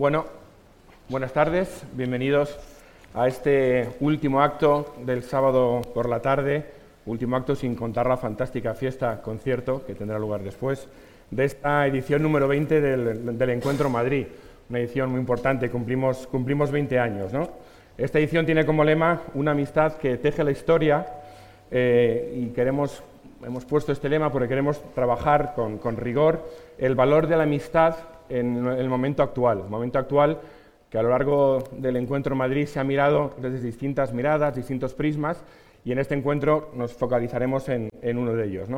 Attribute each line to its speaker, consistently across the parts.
Speaker 1: Bueno, buenas tardes, bienvenidos a este último acto del sábado por la tarde, último acto sin contar la fantástica fiesta, concierto, que tendrá lugar después, de esta edición número 20 del, Encuentro Madrid, una edición muy importante, cumplimos, cumplimos 20 años. ¿no? Esta edición tiene como lema una amistad que teje la historia eh, y queremos, hemos puesto este lema porque queremos trabajar con, con rigor el valor de la amistad en el momento actual. El momento actual que a lo largo del encuentro en Madrid se ha mirado desde distintas miradas, distintos prismas, y en este encuentro nos focalizaremos en, uno de ellos.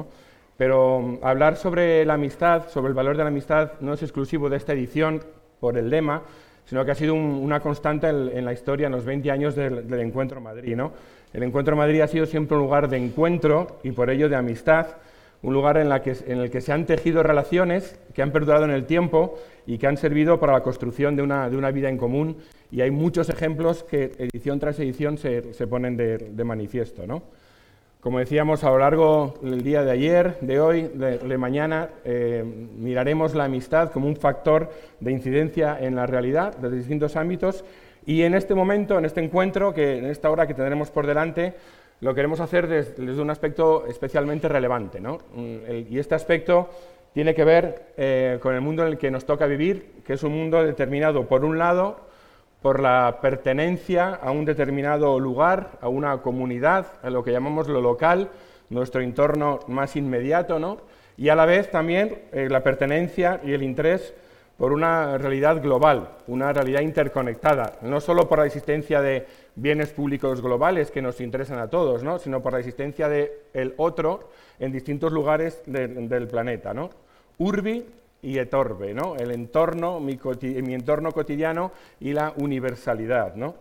Speaker 1: Pero mm, hablar sobre la amistad, sobre el valor de la amistad, no es exclusivo de esta edición por el lema, sino que ha sido una constante en, la historia, en los 20 años del, Encuentro en Madrid. El Encuentro en Madrid ha sido siempre un lugar de encuentro y por ello de amistad, un lugar en, el que se han tejido relaciones que han perdurado en el tiempo y que han servido para la construcción de una, vida en común. Y hay muchos ejemplos que edición tras edición se, ponen de, manifiesto. Como decíamos, a lo largo del día de ayer, de hoy, de, mañana, eh, miraremos la amistad como un factor de incidencia en la realidad desde distintos ámbitos. Y en este momento, en este encuentro, que en esta hora que tendremos por delante, lo queremos hacer desde, un aspecto especialmente relevante. ¿no? Mm, y este aspecto tiene que ver eh, con el mundo en el que nos toca vivir, que es un mundo determinado, por un lado, por la pertenencia a un determinado lugar, a una comunidad, a lo que llamamos lo local, nuestro entorno más inmediato, ¿no? y a la vez también eh, la pertenencia y el interés por una realidad global, una realidad interconectada, no solo por la existencia de bienes públicos globales que nos interesan a todos, ¿no? sino por la existencia del el otro en distintos lugares del planeta. ¿no? Urbi y etorbe, ¿no? el entorno, mi, entorno cotidiano y la universalidad. ¿no?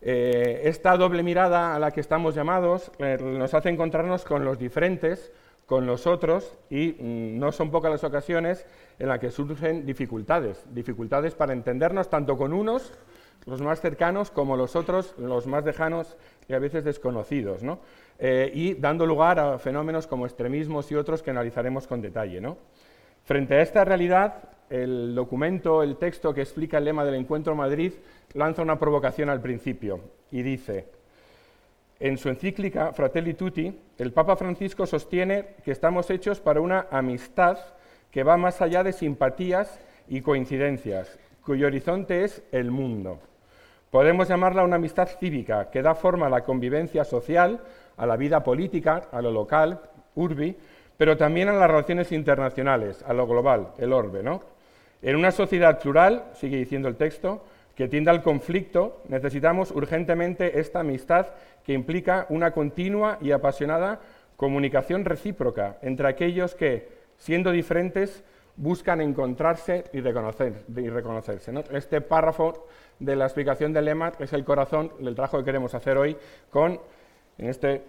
Speaker 1: Eh, esta doble mirada a la que estamos llamados eh, nos hace encontrarnos con los diferentes, con los otros, y mm, no son pocas las ocasiones en las que surgen dificultades, dificultades para entendernos tanto con unos los más cercanos como los otros, los más lejanos y a veces desconocidos, ¿no? Eh, y dando lugar a fenómenos como extremismos y otros que analizaremos con detalle. Frente a esta realidad, el documento, el texto que explica el lema del Encuentro Madrid, lanza una provocación al principio y dice, en su encíclica Fratelli Tutti, el Papa Francisco sostiene que estamos hechos para una amistad que va más allá de simpatías y coincidencias, cuyo horizonte es el mundo. Podemos llamarla una amistad cívica que da forma a la convivencia social, a la vida política, a lo local, urbi, pero también a las relaciones internacionales, a lo global, el orbe. ¿no? En una sociedad plural, sigue diciendo el texto, que tiende al conflicto, necesitamos urgentemente esta amistad que implica una continua y apasionada comunicación recíproca entre aquellos que, siendo diferentes, buscan encontrarse y, reconocer, y reconocerse. Este párrafo de la explicación del lema es el corazón del trabajo que queremos hacer hoy con, en este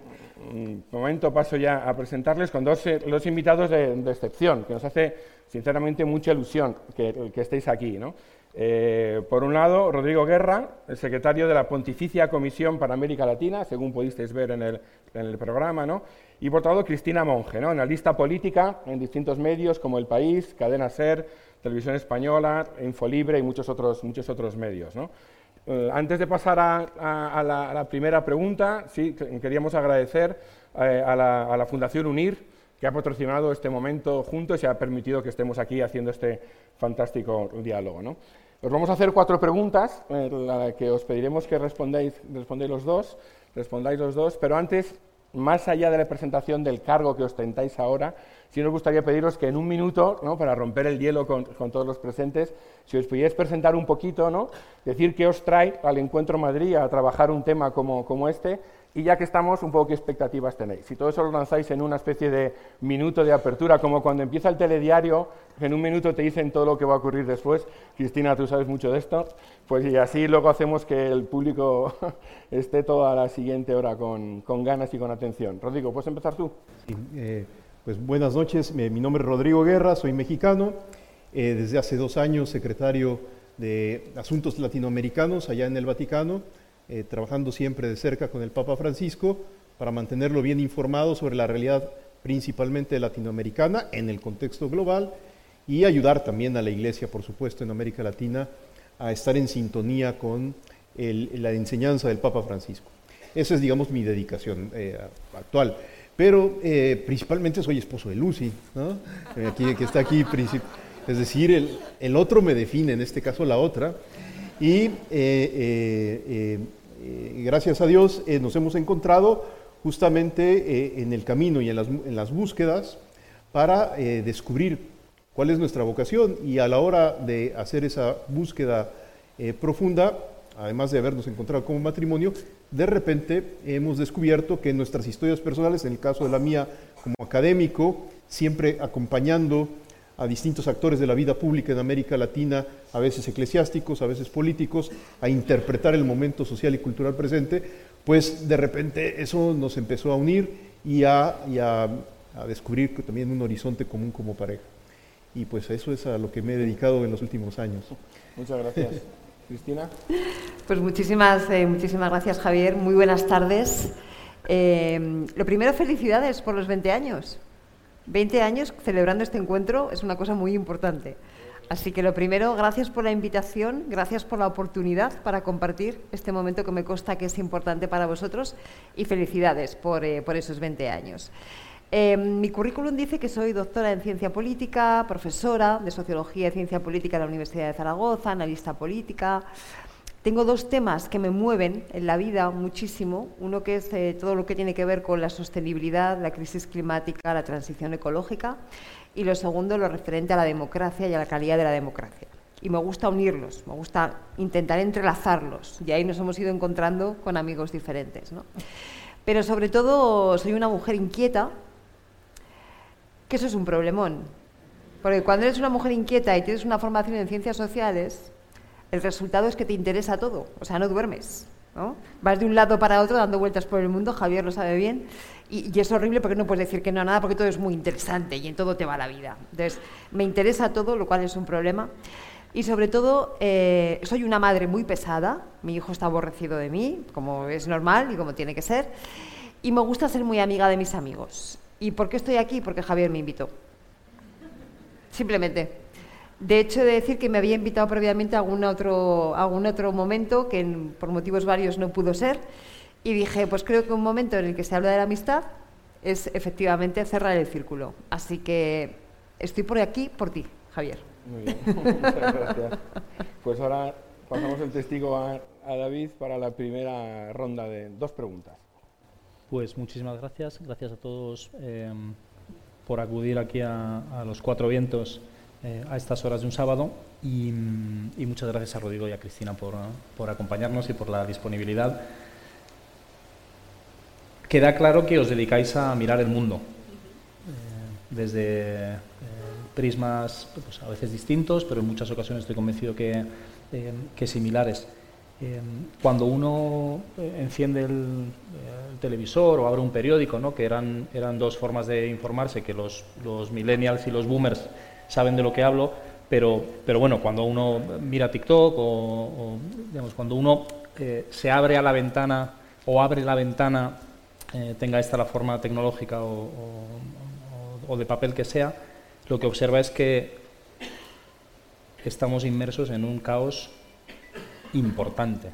Speaker 1: mm, momento paso ya a presentarles con dos, eh, invitados de, excepción, que nos hace sinceramente mucha ilusión que estéis aquí. Eh, por un lado, Rodrigo Guerra, el secretario de la Pontificia Comisión para América Latina, según pudisteis ver en el, programa, ¿no? y por otro lado Cristina Monge, ¿no? analista política en distintos medios como El País, Cadena Ser, Televisión Española, Infolibre y muchos otros, muchos otros medios. Eh, antes de pasar a, la, primera pregunta, sí, queríamos agradecer eh, a, la, Fundación UNIR, que ha patrocinado este momento juntos y ha permitido que estemos aquí haciendo este fantástico diálogo. ¿no? Os vamos a hacer cuatro preguntas, eh, que os pediremos que respondáis, respondáis los dos, respondáis los dos, pero antes más allá de la presentación del cargo que ostentáis ahora, sí nos gustaría pediros que en un minuto, ¿no? para romper el hielo con, todos los presentes, si os pudierais presentar un poquito, ¿no? decir qué os trae al Encuentro Madrid a trabajar un tema como, como este y ya que estamos, un poco qué expectativas tenéis. Si todo eso lo lanzáis en una especie de minuto de apertura, como cuando empieza el telediario, en un minuto te dicen todo lo que va a ocurrir después. Cristina, tú sabes mucho de esto. Pues y así luego hacemos que el público esté toda la siguiente hora con, con ganas y con atención. Rodrigo, ¿puedes empezar tú?
Speaker 2: Sí, eh, pues buenas noches. mi nombre es Rodrigo Guerra, soy mexicano. Eh, desde hace dos años secretario de Asuntos Latinoamericanos allá en el Vaticano eh, trabajando siempre de cerca con el Papa Francisco para mantenerlo bien informado sobre la realidad principalmente latinoamericana en el contexto global y ayudar también a la Iglesia, por supuesto, en América Latina a estar en sintonía con la enseñanza del Papa Francisco. Esa es, digamos, mi dedicación eh, actual. Pero eh, principalmente soy esposo de Lucy, aquí, que está aquí. Es decir, el, el, otro me define, en este caso la otra. Y eh, gracias a Dios nos hemos encontrado justamente en el camino y en las, en las búsquedas para descubrir cuál es nuestra vocación y a la hora de hacer esa búsqueda profunda, además de habernos encontrado como matrimonio, de repente hemos descubierto que nuestras historias personales, en el caso de la mía como académico, siempre acompañando a distintos actores de la vida pública en América Latina, a veces eclesiásticos, a veces políticos, a interpretar el momento social y cultural presente, pues de repente eso nos empezó a unir y a, a descubrir también un horizonte común como pareja. Y pues eso es a lo que me he dedicado en los últimos años.
Speaker 1: Muchas gracias. Cristina.
Speaker 3: Pues muchísimas, eh, muchísimas gracias, Javier. Muy buenas tardes. Eh, lo primero, felicidades por los 20 años. 20 años celebrando este encuentro es una cosa muy importante. Así que lo primero, gracias por la invitación, gracias por la oportunidad para compartir este momento que me consta que es importante para vosotros y felicidades por, eh, por esos 20 años. Em, mi currículum dice que soy doctora en ciencia política, profesora de sociología y ciencia política en la Universidad de Zaragoza, analista política. Tengo dos temas que me mueven en la vida muchísimo. Uno que es eh, todo lo que tiene que ver con la sostenibilidad, la crisis climática, la transición ecológica. Y lo segundo, lo referente a la democracia y a la calidad de la democracia. Y me gusta unirlos, me gusta intentar entrelazarlos. Y ahí nos hemos ido encontrando con amigos diferentes. Pero sobre todo soy una mujer inquieta, que eso es un problemón. Porque cuando eres una mujer inquieta y tienes una formación en ciencias sociales, el resultado es que te interesa todo, o sea, no duermes. ¿no? Vas de un lado para otro dando vueltas por el mundo, Javier lo sabe bien, y, es horrible porque no puedes decir que no a nada porque todo es muy interesante y en todo te va la vida. Entonces, me interesa todo, lo cual es un problema. Y sobre todo, eh, soy una madre muy pesada, mi hijo está aborrecido de mí, como es normal y como tiene que ser, y me gusta ser muy amiga de mis amigos. ¿Y por qué estoy aquí? Porque Javier me invitó. Simplemente. De hecho, he de decir que me había invitado previamente a algún otro, algún otro momento que por motivos varios no pudo ser. Y dije, pues creo que un momento en el que se habla de la amistad es efectivamente cerrar el círculo. Así que estoy por aquí por ti, Javier.
Speaker 1: Muy bien, muchas gracias. Pues ahora pasamos el testigo a, a David para la primera ronda de dos preguntas.
Speaker 4: Pues muchísimas gracias. Gracias a todos eh, por acudir aquí a, los cuatro vientos eh, a estas horas de un sábado y, muchas gracias a Rodrigo y a Cristina por, acompañarnos y por la disponibilidad. Queda claro que os dedicáis a mirar el mundo eh, desde prismas pues, a veces distintos, pero en muchas ocasiones estoy convencido que, que similares. Cuando uno eh, enciende el, televisor o abre un periódico, ¿no? que eran, eran dos formas de informarse, que los, los, millennials y los boomers saben de lo que hablo, pero, pero bueno, cuando uno mira TikTok o, digamos, cuando uno eh, se abre a la ventana o abre la ventana, eh, tenga esta la forma tecnológica o, o de papel que sea, lo que observa es que estamos inmersos en un caos importante,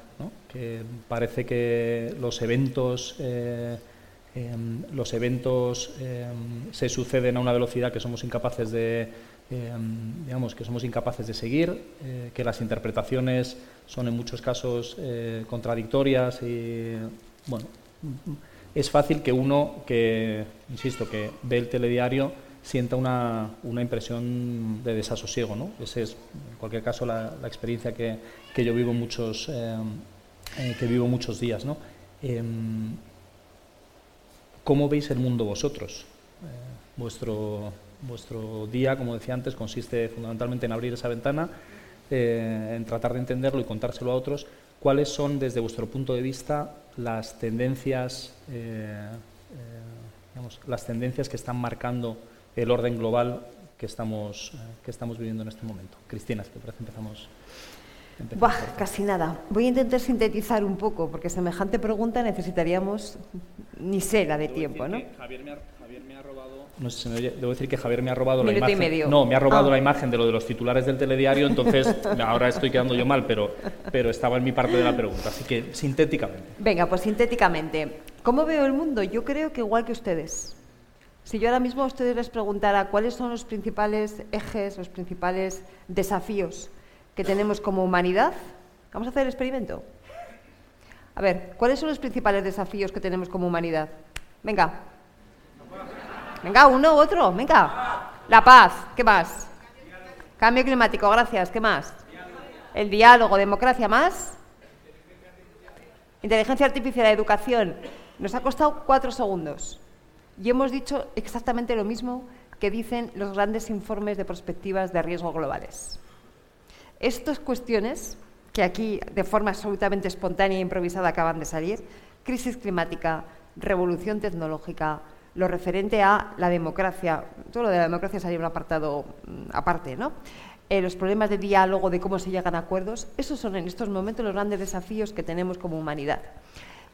Speaker 4: que parece que los eventos, eh, em, los eventos em, se suceden a una velocidad que somos incapaces de, em, digamos, que somos incapaces de seguir, eh, que las interpretaciones son en muchos casos eh, contradictorias y, bueno, es fácil que uno que, insisto, que ve el telediario sienta una, una, impresión de desasosiego. ¿no? Esa es, en cualquier caso, la, la experiencia que, que, yo vivo muchos, eh, eh, que vivo muchos días. ¿no? Em, ¿Cómo veis el mundo vosotros? Vuestro, vuestro día, como decía antes, consiste fundamentalmente en abrir esa ventana, en tratar de entenderlo y contárselo a otros. ¿Cuáles son, desde vuestro punto de vista, las tendencias, digamos, las tendencias que están marcando el orden global que estamos, eh, que estamos viviendo en este momento. Cristina, si te parece, empezamos.
Speaker 3: Buah, casi nada. Voy a intentar sintetizar un poco, porque semejante pregunta necesitaríamos ni sé la de tiempo, ¿no?
Speaker 4: Javier me, ha, robado. No sé si me oye, debo decir que Javier me ha robado la
Speaker 3: imagen. Y medio.
Speaker 4: No, me ha robado ah. la imagen de lo de los titulares del telediario, entonces ahora estoy quedando yo mal, pero, pero estaba en mi parte de la pregunta. Así que sintéticamente.
Speaker 3: Venga, pues sintéticamente. ¿Cómo veo el mundo? Yo creo que igual que ustedes. Si yo ahora mismo a ustedes les preguntara cuáles son los principales ejes, los principales desafíos que tenemos como humanidad, vamos a hacer el experimento. A ver, ¿cuáles son los principales desafíos que tenemos como humanidad? Venga. Venga, uno, otro, venga. La paz, ¿qué más? Cambio climático, gracias, ¿qué más? El diálogo, democracia, ¿más? Inteligencia artificial, educación. Nos ha costado cuatro segundos. Y hemos dicho exactamente lo mismo que dicen los grandes informes de perspectivas de riesgo globales. Estas cuestiones, que aquí de forma absolutamente espontánea e improvisada acaban de salir, crisis climática, revolución tecnológica, lo referente a la democracia, todo lo de la democracia sería un apartado mm, aparte, ¿no? Eh, los problemas de diálogo, de cómo se llegan a acuerdos, esos son en estos momentos los grandes desafíos que tenemos como humanidad.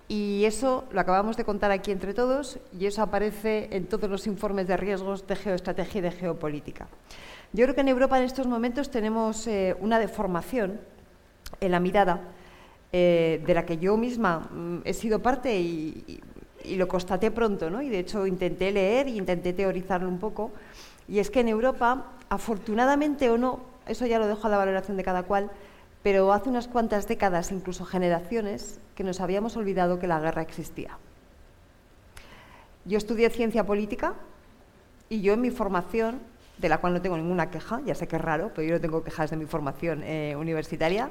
Speaker 3: Y eso lo acabamos de contar aquí entre todos y eso aparece en todos los informes de riesgos de geoestrategia y de geopolítica. Yo creo que en Europa en estos momentos tenemos eh, una deformación en la mirada eh, de la que yo misma mm, he sido parte y, lo constaté pronto, ¿no? y de hecho intenté leer e intenté teorizarlo un poco. Y es que en Europa, afortunadamente o no, eso ya lo dejo a la valoración de cada cual, pero hace unas cuantas décadas, incluso generaciones, que nos habíamos olvidado que la guerra existía. Yo estudié ciencia política y yo en mi formación, de la cual no tengo ninguna queja, ya sé que es raro, pero yo no tengo quejas de mi formación eh, universitaria,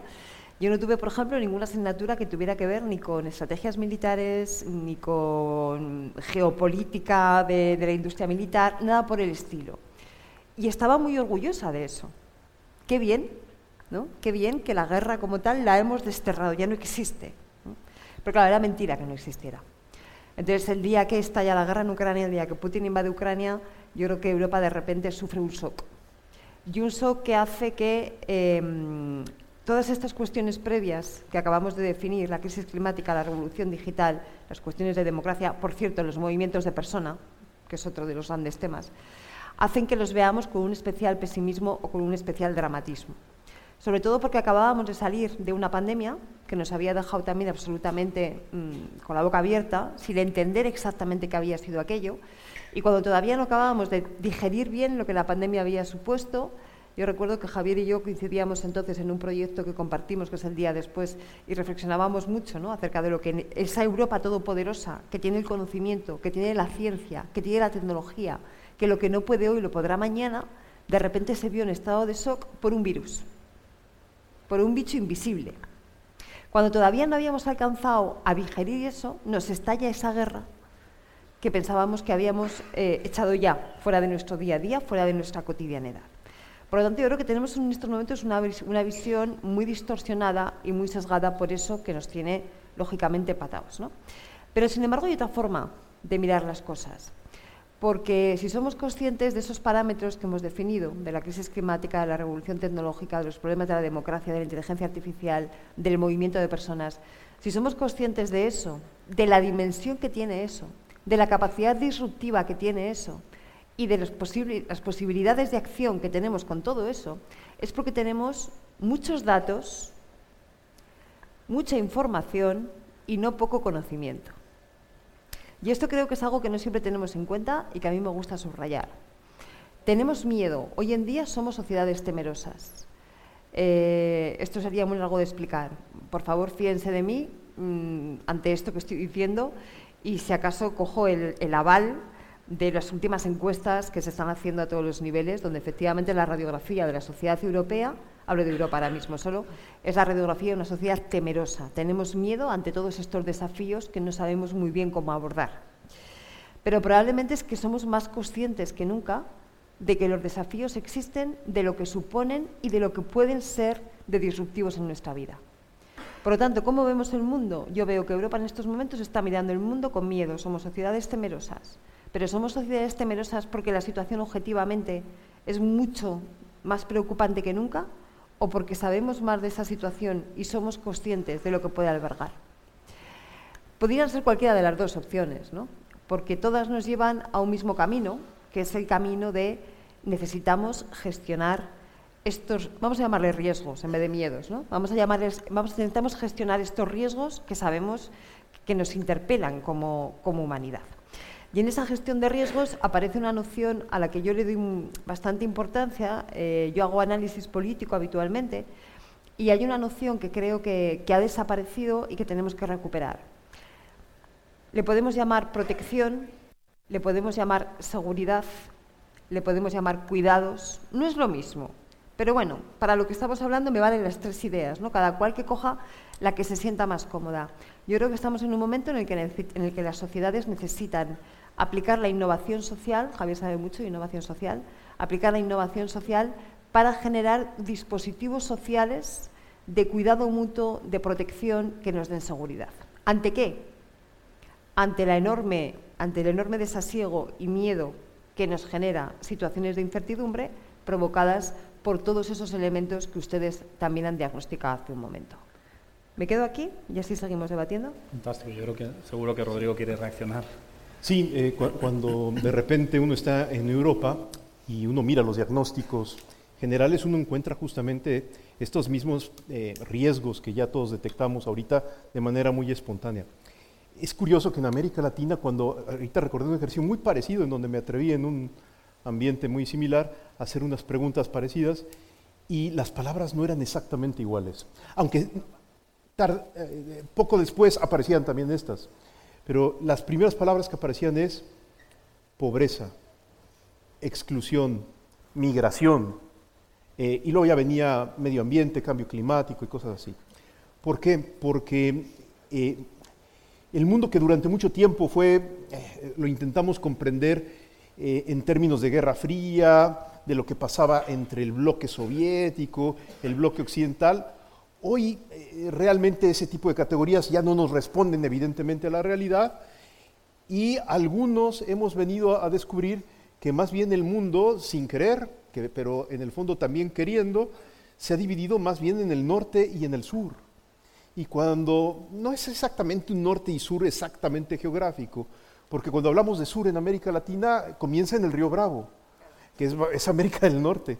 Speaker 3: yo no tuve, por ejemplo, ninguna asignatura que tuviera que ver ni con estrategias militares, ni con geopolítica de, la industria militar, nada por el estilo. Y estaba muy orgullosa de eso. Qué bien, ¿no? Qué bien que la guerra como tal la hemos desterrado, ya no existe. Pero claro, era mentira que no existiera. Entonces, el día que estalla la guerra en Ucrania, el día que Putin invade Ucrania, yo creo que Europa de repente sufre un shock. Y un shock que hace que em, todas estas cuestiones previas que acabamos de definir, la crisis climática, la revolución digital, las cuestiones de democracia, por cierto, los movimientos de persona, que es otro de los grandes temas, hacen que los veamos con un especial pesimismo o con un especial dramatismo. Sobre todo porque acabábamos de salir de una pandemia que nos había dejado también absolutamente mm, con la boca abierta, sin entender exactamente qué había sido aquello, y cuando todavía no acabábamos de digerir bien lo que la pandemia había supuesto, yo recuerdo que Javier y yo coincidíamos entonces en un proyecto que compartimos, que es el día después, y reflexionábamos mucho ¿no? acerca de lo que esa Europa todopoderosa, que tiene el conocimiento, que tiene la ciencia, que tiene la tecnología, que lo que no puede hoy lo podrá mañana, de repente se vio en estado de shock por un virus por un bicho invisible. Cuando todavía no habíamos alcanzado a digerir eso, nos estalla esa guerra que pensábamos que habíamos eh, echado ya fuera de nuestro día a día, fuera de nuestra cotidianidad. Por lo tanto, yo creo que tenemos en estos momentos una, una visión muy distorsionada y muy sesgada por eso que nos tiene, lógicamente, patados. ¿no? Pero, sin embargo, hay otra forma de mirar las cosas porque si somos conscientes de esos parámetros que hemos definido, de la crisis climática, de la revolución tecnológica, de los problemas de la democracia, de la inteligencia artificial, del movimiento de personas, si somos conscientes de eso, de la dimensión que tiene eso, de la capacidad disruptiva que tiene eso y de las posibilidades de acción que tenemos con todo eso, es porque tenemos muchos datos, mucha información y no poco conocimiento. Y esto creo que es algo que no siempre tenemos en cuenta y que a mí me gusta subrayar. Tenemos miedo. Hoy en día somos sociedades temerosas. Eh, esto sería muy largo de explicar. Por favor, fíjense de mí mm, ante esto que estoy diciendo y si acaso cojo el, el aval de las últimas encuestas que se están haciendo a todos los niveles, donde efectivamente la radiografía de la sociedad europea hablo de Europa ahora mismo solo, es la radiografía de una sociedad temerosa. Tenemos miedo ante todos estos desafíos que no sabemos muy bien cómo abordar. Pero probablemente es que somos más conscientes que nunca de que los desafíos existen, de lo que suponen y de lo que pueden ser de disruptivos en nuestra vida. Por lo tanto, ¿cómo vemos el mundo? Yo veo que Europa en estos momentos está mirando el mundo con miedo. Somos sociedades temerosas. Pero somos sociedades temerosas porque la situación objetivamente es mucho más preocupante que nunca o porque sabemos más de esa situación y somos conscientes de lo que puede albergar. Podrían ser cualquiera de las dos opciones, ¿no? porque todas nos llevan a un mismo camino, que es el camino de necesitamos gestionar estos, vamos a llamarles riesgos en vez de miedos, ¿no? Vamos a llamarles, vamos, necesitamos gestionar estos riesgos que sabemos que nos interpelan como, como humanidad. Y en esa gestión de riesgos aparece una noción a la que yo le doy bastante importancia. Eh, yo hago análisis político habitualmente y hay una noción que creo que, que ha desaparecido y que tenemos que recuperar. Le podemos llamar protección, le podemos llamar seguridad, le podemos llamar cuidados. No es lo mismo, pero bueno, para lo que estamos hablando me valen las tres ideas, ¿no? cada cual que coja la que se sienta más cómoda. Yo creo que estamos en un momento en el que, las sociedades necesitan aplicar la innovación social, Javier sabe mucho de innovación social, aplicar la innovación social para generar dispositivos sociales de cuidado mutuo, de protección que nos den seguridad. ¿Ante qué? Ante, ante el enorme desasiego y miedo que nos genera situaciones de incertidumbre provocadas por todos esos elementos que ustedes también han diagnosticado hace un momento. ¿Me quedo aquí y así seguimos debatiendo?
Speaker 4: Fantástico, yo creo que seguro que Rodrigo quiere reaccionar.
Speaker 2: Sí, eh, cuando de repente uno está en Europa y uno mira los diagnósticos generales, uno encuentra justamente estos mismos eh, riesgos que ya todos detectamos ahorita de manera muy espontánea. Es curioso que en América Latina, cuando ahorita recordé un ejercicio muy parecido en donde me atreví en un ambiente muy similar, hacer unas preguntas parecidas y las palabras no eran exactamente iguales. Aunque eh, poco después aparecían también estas. Pero las primeras palabras que aparecían es pobreza, exclusión, migración, eh, y luego ya venía medio ambiente, cambio climático y cosas así. ¿Por qué? Porque eh, el mundo que durante mucho tiempo fue, lo intentamos comprender eh, en términos de Guerra Fría, de lo que pasaba entre el bloque soviético, el bloque occidental. Hoy eh, realmente ese tipo de categorías ya no nos responden evidentemente a la realidad y algunos hemos venido a descubrir que más bien el mundo, sin querer, que, pero en el fondo también queriendo, se ha dividido más bien en el norte y en el sur. Y cuando no es exactamente un norte y sur exactamente geográfico, porque cuando hablamos de sur en América Latina, comienza en el río Bravo, que es, América del Norte.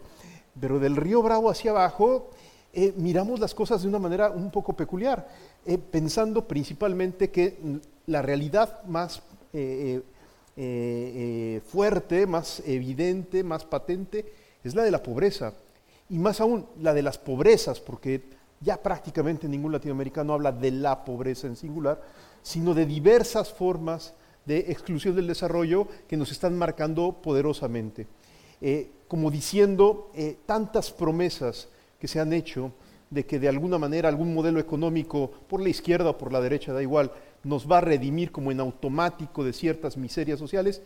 Speaker 2: Pero del río Bravo hacia abajo, eh, miramos las cosas de una manera un poco peculiar, eh, pensando principalmente que la realidad más eh, fuerte, más evidente, más patente, es la de la pobreza. Y más aún, la de las pobrezas, porque ya prácticamente ningún latinoamericano habla de la pobreza en singular, sino de diversas formas de exclusión del desarrollo que nos están marcando poderosamente. Como diciendo tantas promesas que se han hecho de que de alguna manera algún modelo económico, por la izquierda o por la derecha, da igual, nos va a redimir como en automático de ciertas miserias sociales,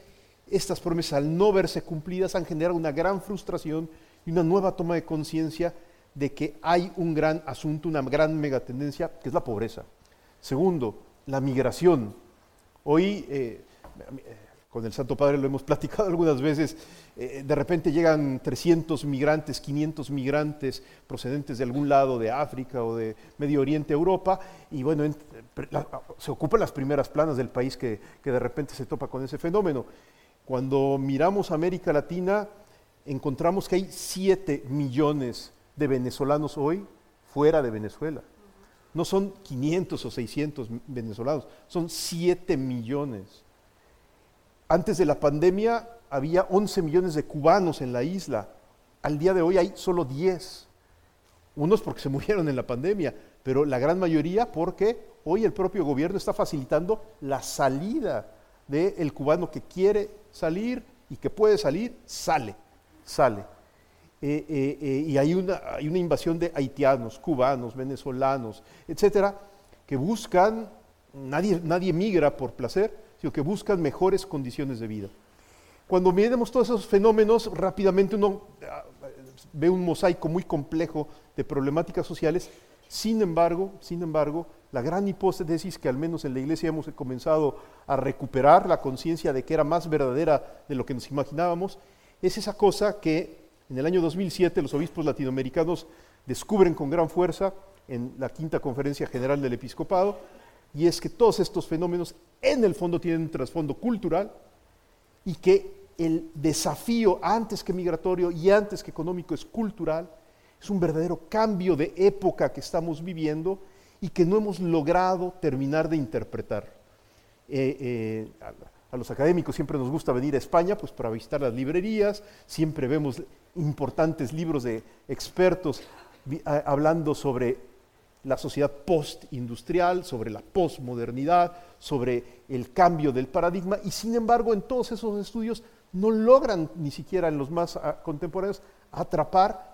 Speaker 2: estas promesas al no verse cumplidas han generado una gran frustración y una nueva toma de conciencia de que hay un gran asunto, una gran megatendencia, que es la pobreza. Segundo, la migración. Hoy, eh, con el Santo Padre lo hemos platicado algunas veces, eh, de repente llegan 300 migrantes, 500 migrantes procedentes de algún lado de África o de Medio Oriente, Europa, y bueno, se ocupan las primeras planas del país que, que de repente se topa con ese fenómeno. Cuando miramos América Latina, encontramos que hay 7 millones de venezolanos hoy fuera de Venezuela. No son 500 o 600 venezolanos, son 7 millones. Antes de la pandemia había 11 millones de cubanos en la isla. Al día de hoy hay solo 10. Unos porque se murieron en la pandemia, pero la gran mayoría porque hoy el propio gobierno está facilitando la salida del cubano que quiere salir y que puede salir, sale, sale. Eh, eh, eh, y hay una, hay una invasión de haitianos, cubanos, venezolanos, etcétera, que buscan, nadie, nadie migra por placer, sino que buscan mejores condiciones de vida. Cuando miremos todos esos fenómenos, rápidamente uno ah, ve un mosaico muy complejo de problemáticas sociales. Sin embargo, sin embargo, la gran hipótesis que al menos en la iglesia hemos comenzado a recuperar la conciencia de que era más verdadera de lo que nos imaginábamos, es esa cosa que en el año 2007 los obispos latinoamericanos descubren con gran fuerza en la quinta conferencia general del episcopado, y es que todos estos fenómenos en el fondo tienen un trasfondo cultural y que el desafío antes que migratorio y antes que económico es cultural, es un verdadero cambio de época que estamos viviendo y que no hemos logrado terminar de interpretar. Eh, eh, a, los académicos siempre nos gusta venir a España pues, para visitar las librerías, siempre vemos importantes libros de expertos hablando sobre la sociedad postindustrial, sobre la posmodernidad, sobre el cambio del paradigma, y sin embargo en todos esos estudios no logran ni siquiera en los más ah, contemporáneos atrapar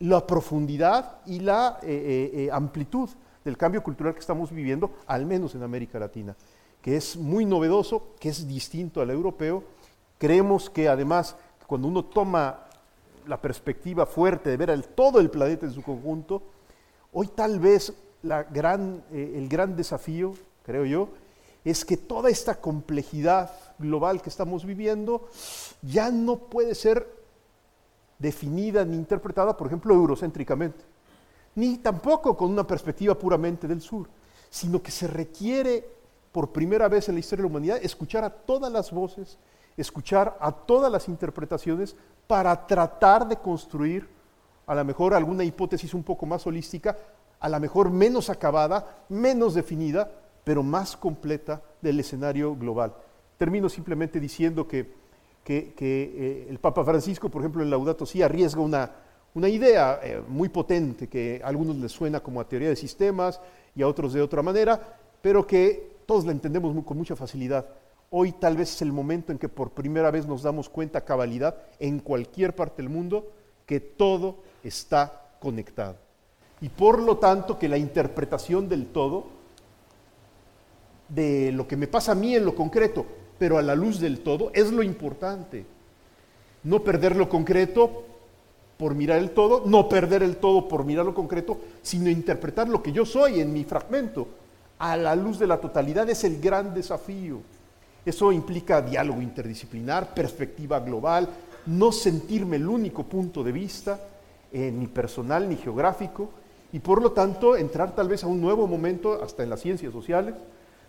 Speaker 2: la profundidad y la eh, eh, eh, amplitud del cambio cultural que estamos viviendo, al menos en América Latina, que es muy novedoso, que es distinto al europeo. Creemos que además cuando uno toma la perspectiva fuerte de ver todo el planeta en su conjunto, hoy tal vez la gran, el gran desafío, creo yo, es que toda esta complejidad global que estamos viviendo ya no puede ser definida ni interpretada, por ejemplo, eurocéntricamente, ni tampoco con una perspectiva puramente del sur, sino que se requiere por primera vez en la historia de la humanidad escuchar a todas las voces, escuchar a todas las interpretaciones para tratar de construir a lo mejor alguna hipótesis un poco más holística, a lo mejor menos acabada, menos definida, pero más completa del escenario global. Termino simplemente diciendo que, eh, el Papa Francisco, por ejemplo, en Laudato Si arriesga una, una idea eh, muy potente que a algunos les suena como a teoría de sistemas y a otros de otra manera, pero que todos la entendemos con mucha facilidad. Hoy tal vez es el momento en que por primera vez nos damos cuenta cabalidad en cualquier parte del mundo que todo está conectado. Y por lo tanto que la interpretación del todo de lo que me pasa a mí en lo concreto, pero a la luz del todo, es lo importante. No perder lo concreto por mirar el todo, no perder el todo por mirar lo concreto, sino interpretar lo que yo soy en mi fragmento a la luz de la totalidad es el gran desafío. Eso implica diálogo interdisciplinar, perspectiva global, no sentirme el único punto de vista, eh, ni personal ni geográfico, y por lo tanto entrar tal vez a un nuevo momento, hasta en las ciencias sociales,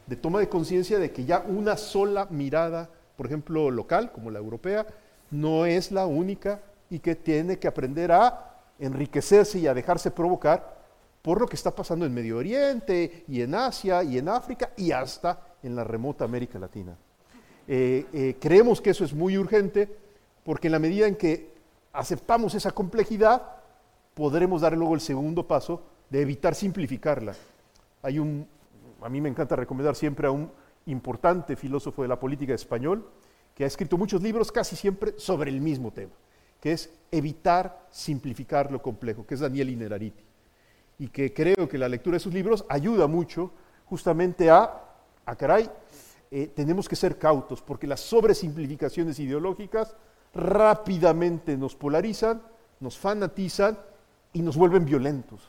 Speaker 2: de toma de conciencia de que ya una sola mirada, por ejemplo, local, como la europea, no es la única y que tiene que aprender a enriquecerse y a dejarse provocar por lo que está pasando en Medio Oriente y en Asia y en África y hasta en la remota América Latina. Eh, eh, creemos que eso es muy urgente porque en la medida en que aceptamos esa complejidad, podremos dar luego el segundo paso de evitar simplificarla. Hay un, a mí me encanta recomendar siempre a un importante filósofo de la política español que ha escrito muchos libros casi siempre sobre el mismo tema, que es evitar simplificar lo complejo, que es Daniel Inerariti. Y que creo que la lectura de sus libros ayuda mucho justamente a, a caray, eh, tenemos que ser cautos, porque las sobresimplificaciones ideológicas rápidamente nos polarizan, nos fanatizan y nos vuelven violentos.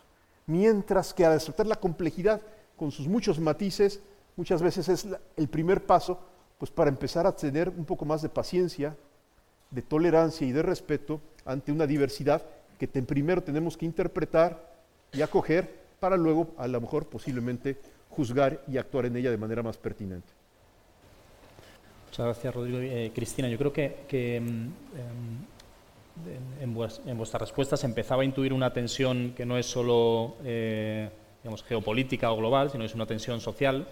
Speaker 2: Mientras que al aceptar la complejidad con sus muchos matices, muchas veces es el primer paso pues para empezar a tener un poco más de paciencia, de tolerancia y de respeto ante una diversidad que primero tenemos que interpretar y acoger para luego a lo mejor posiblemente juzgar y actuar en ella de manera más pertinente.
Speaker 4: Muchas gracias, Rodrigo. Eh, Cristina, yo creo que, mm, em, en, en, vuestra respuesta se empezaba a intuir una tensión que no es solo eh, digamos, geopolítica o global, sino es una tensión social.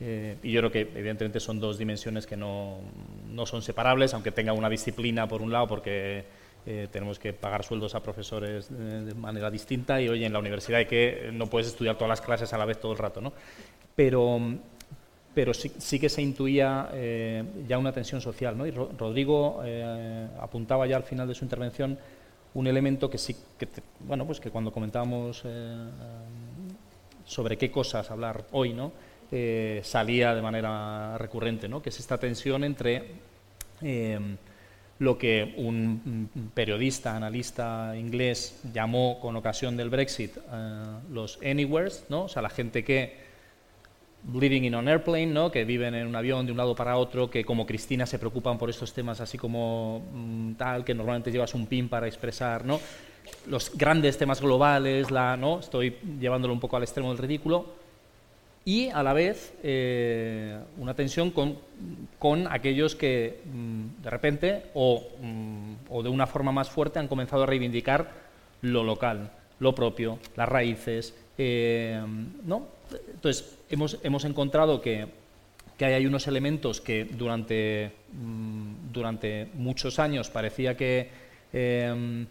Speaker 4: Eh, y yo creo que evidentemente son dos dimensiones que no, no, son separables, aunque tenga una disciplina por un lado, porque eh, tenemos que pagar sueldos a profesores de, manera distinta y hoy en la universidad hay que, no puedes estudiar todas las clases a la vez todo el rato, ¿no? Pero, pero sí, sí que se intuía eh, ya una tensión social, ¿no? Y Rodrigo apuntaba ya al final de su intervención un elemento que sí, que bueno, pues que cuando comentábamos sobre qué cosas hablar hoy, ¿no? Eh, salía de manera recurrente, ¿no? que es esta tensión entre eh, lo que un periodista, analista inglés llamó con ocasión del Brexit eh, los anywheres, ¿no? o sea, la gente que living in an airplane, ¿no? que viven en un avión de un lado para otro, que como Cristina se preocupan por estos temas así como mm, tal, que normalmente llevas un pin para expresar, ¿no? los grandes temas globales, la, ¿no? estoy llevándolo un poco al extremo del ridículo, y a la vez eh, una tensión con, con aquellos que mm, de repente o, mm, o, de una forma más fuerte han comenzado a reivindicar lo local, lo propio, las raíces. Eh, ¿no? Entonces, hemos, hemos encontrado que, que, hay unos elementos que durante, mm, durante muchos años parecía que eh,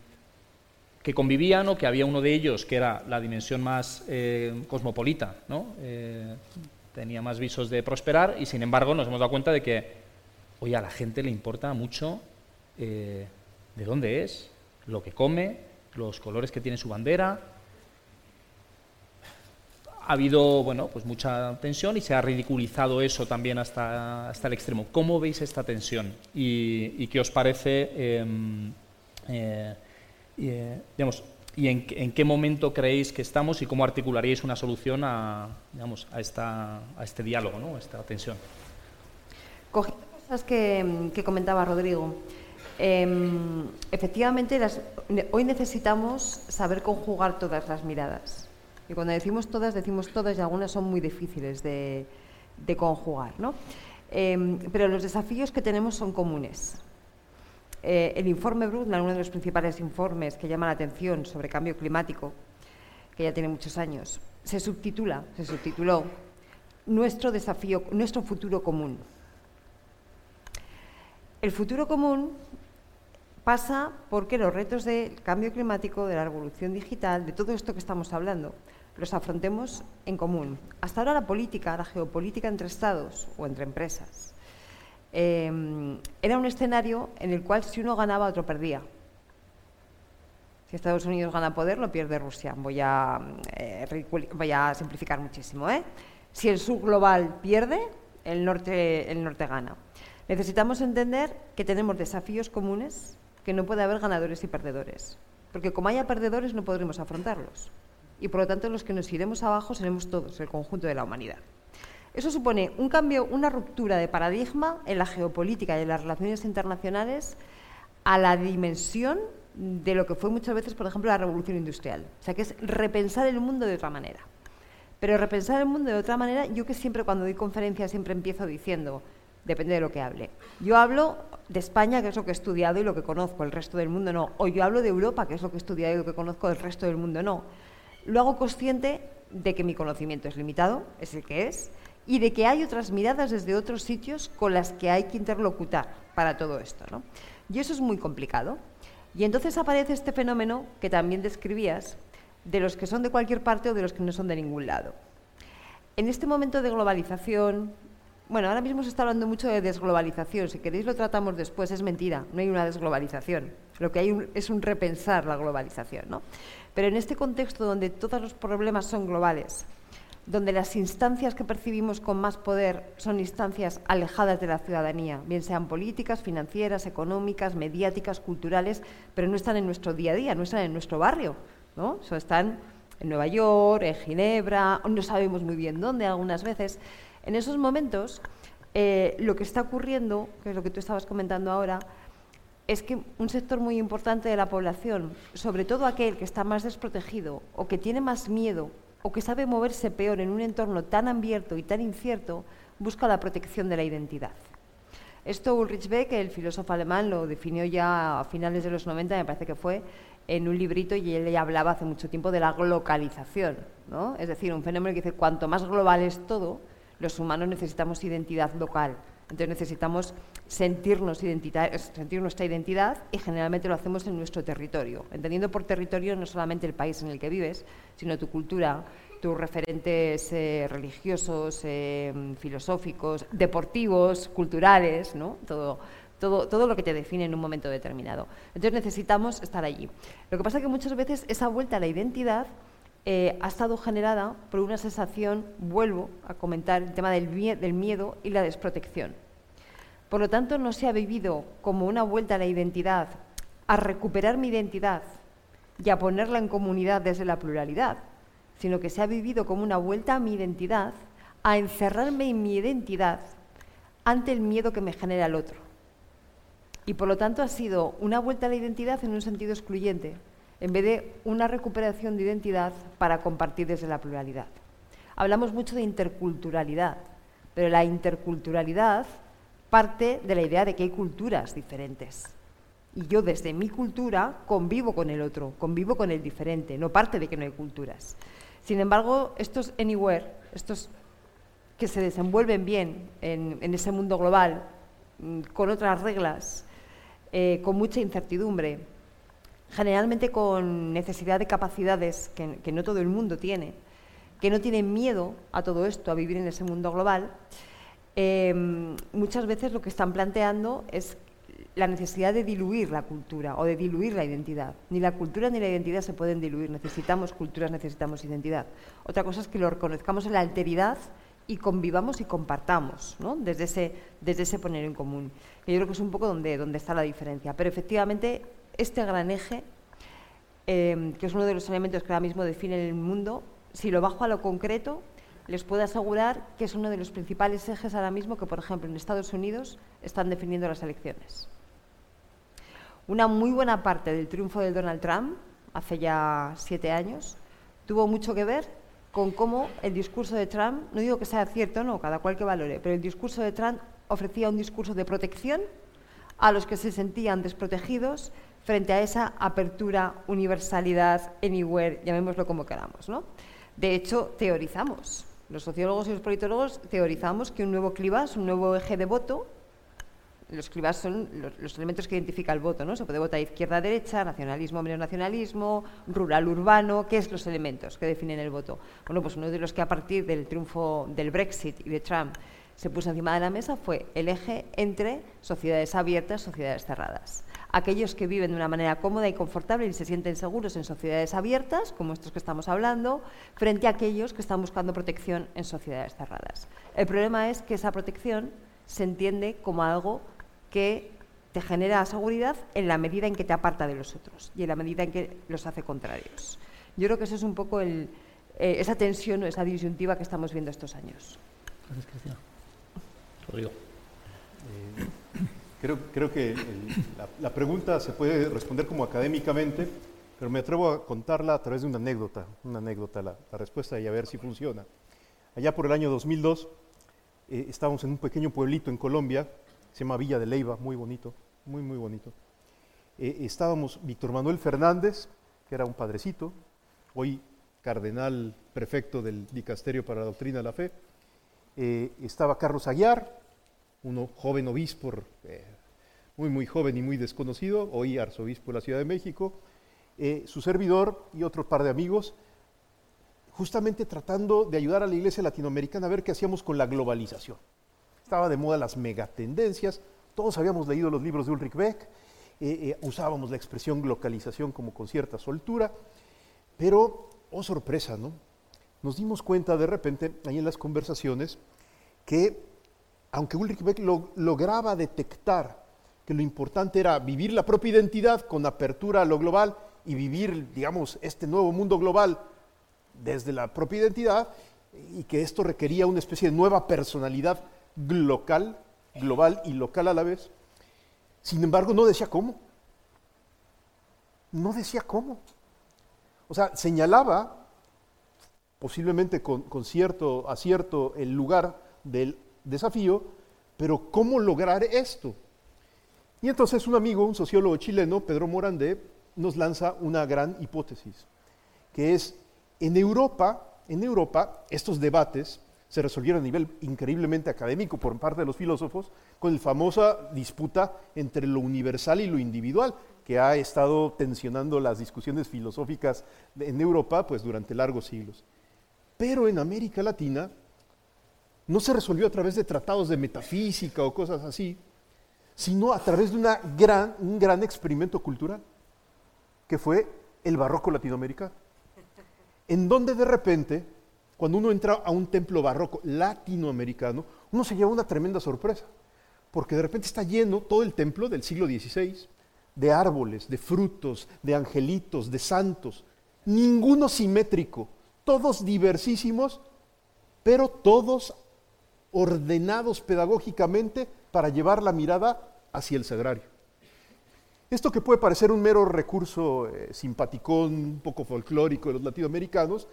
Speaker 4: que convivían o que había uno de ellos que era la dimensión más eh, cosmopolita, ¿no? Eh, tenía más visos de prosperar y sin embargo nos hemos dado cuenta de que, oye, a la gente le importa mucho eh, de dónde es, lo que come, los colores que tiene su bandera. Ha habido bueno, pues mucha tensión y se ha ridiculizado eso también hasta, hasta el extremo. ¿Cómo veis esta tensión? ¿Y, y qué os parece? Em, y, eh, digamos, y en, qué momento creéis que estamos y cómo articularíais una solución a, digamos, a, esta, a este diálogo, ¿no? a esta tensión.
Speaker 3: Cogiendo cosas que, que comentaba Rodrigo, eh, efectivamente las, hoy necesitamos saber conjugar todas las miradas. Y cuando decimos todas, decimos todas y algunas son muy difíciles de, conjugar. ¿no? Eh, pero los desafíos que tenemos son comunes. Eh, el informe Brundtland, uno de los principales informes que llama la atención sobre cambio climático, que ya tiene muchos años, se subtitula, se subtituló Nuestro desafío, nuestro futuro común. El futuro común pasa porque los retos del cambio climático, de la revolución digital, de todo esto que estamos hablando, los afrontemos en común. Hasta ahora la política, la geopolítica entre estados o entre empresas, eh, era un escenario en el cual si uno ganaba, otro perdía. Si Estados Unidos gana poder, lo pierde Rusia. Voy a, eh, voy a simplificar muchísimo. ¿eh? Si el sur global pierde, el norte, el norte gana. Necesitamos entender que tenemos desafíos comunes, que no puede haber ganadores y perdedores. Porque como haya perdedores, no podremos afrontarlos. Y por lo tanto, los que nos iremos abajo seremos todos, el conjunto de la humanidad. Eso supone un cambio, una ruptura de paradigma en la geopolítica y en las relaciones internacionales a la dimensión de lo que fue muchas veces, por ejemplo, la revolución industrial. O sea, que es repensar el mundo de otra manera. Pero repensar el mundo de otra manera, yo que siempre cuando doy conferencias siempre empiezo diciendo, depende de lo que hable. Yo hablo de España, que es lo que he estudiado y lo que conozco, el resto del mundo no. O yo hablo de Europa, que es lo que he estudiado y lo que conozco, el resto del mundo no. Lo hago consciente de que mi conocimiento es limitado, es el que es, y de que hay otras miradas desde otros sitios con las que hay que interlocutar para todo esto. ¿no? Y eso es muy complicado. Y entonces aparece este fenómeno que también describías, de los que son de cualquier parte o de los que no son de ningún lado. En este momento de globalización, bueno, ahora mismo se está hablando mucho de desglobalización, si queréis lo tratamos después, es mentira, no hay una desglobalización, lo que hay es un repensar la globalización. ¿no? Pero en este contexto donde todos los problemas son globales, donde las instancias que percibimos con más poder son instancias alejadas de la ciudadanía, bien sean políticas, financieras, económicas, mediáticas, culturales, pero no están en nuestro día a día, no están en nuestro barrio, ¿no? están en Nueva York, en Ginebra, no sabemos muy bien dónde algunas veces. En esos momentos, eh, lo que está ocurriendo, que es lo que tú estabas comentando ahora, es que un sector muy importante de la población, sobre todo aquel que está más desprotegido o que tiene más miedo o que sabe moverse peor en un entorno tan abierto y tan incierto, busca la protección de la identidad. Esto Ulrich Beck, el filósofo alemán, lo definió ya a finales de los 90, me parece que fue, en un librito y él hablaba hace mucho tiempo de la globalización, ¿no? Es decir, un fenómeno que dice cuanto más global es todo, los humanos necesitamos identidad local. Entonces necesitamos sentirnos sentir nuestra identidad y generalmente lo hacemos en nuestro territorio, entendiendo por territorio no solamente el país en el que vives, sino tu cultura, tus referentes eh, religiosos, eh, filosóficos, deportivos, culturales, ¿no? todo, todo, todo lo que te define en un momento determinado. Entonces necesitamos estar allí. Lo que pasa es que muchas veces esa vuelta a la identidad eh, ha estado generada por una sensación, vuelvo a comentar el tema del, del miedo y la desprotección. Por lo tanto, no se ha vivido como una vuelta a la identidad, a recuperar mi identidad y a ponerla en comunidad desde la pluralidad, sino que se ha vivido como una vuelta a mi identidad, a encerrarme en mi identidad ante el miedo que me genera el otro. Y por lo tanto ha sido una vuelta a la identidad en un sentido excluyente, en vez de una recuperación de identidad para compartir desde la pluralidad. Hablamos mucho de interculturalidad, pero la interculturalidad parte de la idea de que hay culturas diferentes. Y yo desde mi cultura convivo con el otro, convivo con el diferente, no parte de que no hay culturas. Sin embargo, estos anywhere, estos que se desenvuelven bien en, ese mundo global, mm, con otras reglas, eh, con mucha incertidumbre, generalmente con necesidad de capacidades que, no todo el mundo tiene, que no tienen miedo a todo esto, a vivir en ese mundo global, em, muchas veces lo que están planteando es la necesidad de diluir la cultura o de diluir la identidad. Ni la cultura ni la identidad se pueden diluir. Necesitamos culturas, necesitamos identidad. Otra cosa es que lo reconozcamos en la alteridad y convivamos y compartamos, ¿no? desde, ese, desde ese poner en común. yo creo que es un poco donde, donde está la diferencia. Pero efectivamente este gran eje, em, que es uno de los elementos que ahora mismo definen el mundo, si lo bajo a lo concreto, les puedo asegurar que es uno de los principales ejes ahora mismo que, por ejemplo, en Estados Unidos están definiendo las elecciones. Una muy buena parte del triunfo de Donald Trump, hace ya siete años, tuvo mucho que ver con cómo el discurso de Trump, no digo que sea cierto, no, cada cual que valore, pero el discurso de Trump ofrecía un discurso de protección a los que se sentían desprotegidos frente a esa apertura, universalidad, anywhere, llamémoslo como queramos. ¿no? De hecho, teorizamos, los sociólogos y los politólogos teorizamos que un nuevo clivas, un nuevo eje de voto, los clivas son los, elementos que identifica el voto, ¿no? Se puede votar izquierda-derecha, nacionalismo, menos nacionalismo, rural-urbano, ¿qué es los elementos que definen el voto? Bueno, pues uno de los que a partir del triunfo del Brexit y de Trump se puso encima de la mesa fue el eje entre sociedades abiertas, sociedades cerradas aquellos que viven de una manera cómoda y confortable y se sienten seguros en sociedades abiertas, como estos que estamos hablando, frente a aquellos que están buscando protección en sociedades cerradas. El problema es que esa protección se entiende como algo que te genera seguridad en la medida en que te aparta de los otros y en la medida en que los hace contrarios. Yo creo que eso es un poco el, eh, esa tensión o esa disyuntiva que estamos viendo estos años. Gracias, Cristian.
Speaker 2: Rodrigo. Creo, que la, pregunta se puede responder como académicamente, pero me atrevo a contarla a través de una anécdota, una anécdota, la, respuesta y a ver si funciona. Allá por el año 2002 eh, estábamos en un pequeño pueblito en Colombia, se llama Villa de Leiva, muy bonito, muy, muy bonito. Eh, estábamos Víctor Manuel Fernández, que era un padrecito, hoy cardenal prefecto del Dicasterio para la Doctrina de la Fe. Eh, estaba Carlos Aguiar, un joven obispo muy, muy joven y muy desconocido, hoy arzobispo de la Ciudad de México, eh, su servidor y otro par de amigos, justamente tratando de ayudar a la iglesia latinoamericana a ver qué hacíamos con la globalización. Estaba de moda las megatendencias, todos habíamos leído los libros de Ulrich Beck, eh, eh, usábamos la expresión globalización como con cierta soltura, pero, oh sorpresa, ¿no? Nos dimos cuenta de repente, ahí en las conversaciones, que aunque Ulrich Beck lograba detectar que lo importante era vivir la propia identidad con apertura a lo global y vivir, digamos, este nuevo mundo global desde la propia identidad y que esto requería una especie de nueva personalidad local, global y local a la vez. Sin embargo, no decía cómo. No decía cómo. O sea, señalaba, posiblemente con, con cierto acierto, el lugar del desafío, pero ¿cómo lograr esto? Y entonces un amigo, un sociólogo chileno, Pedro Morandé, nos lanza una gran hipótesis, que es, en Europa, en Europa estos debates se resolvieron a nivel increíblemente académico por parte de los filósofos, con la famosa disputa entre lo universal y lo individual, que ha estado tensionando las discusiones filosóficas en Europa pues, durante largos siglos. Pero en América Latina no se resolvió a través de tratados de metafísica o cosas así, sino a través de gran, un gran experimento cultural, que fue el barroco latinoamericano, en donde de repente, cuando uno entra a un templo barroco latinoamericano, uno se lleva una tremenda sorpresa, porque de repente está lleno todo el templo del siglo XVI de árboles, de frutos, de angelitos, de santos, ninguno simétrico, todos diversísimos, pero todos ordenados pedagógicamente para llevar la mirada hacia el sagrario. Esto que puede parecer un mero recurso eh, simpaticón, un poco folclórico de los latinoamericanos,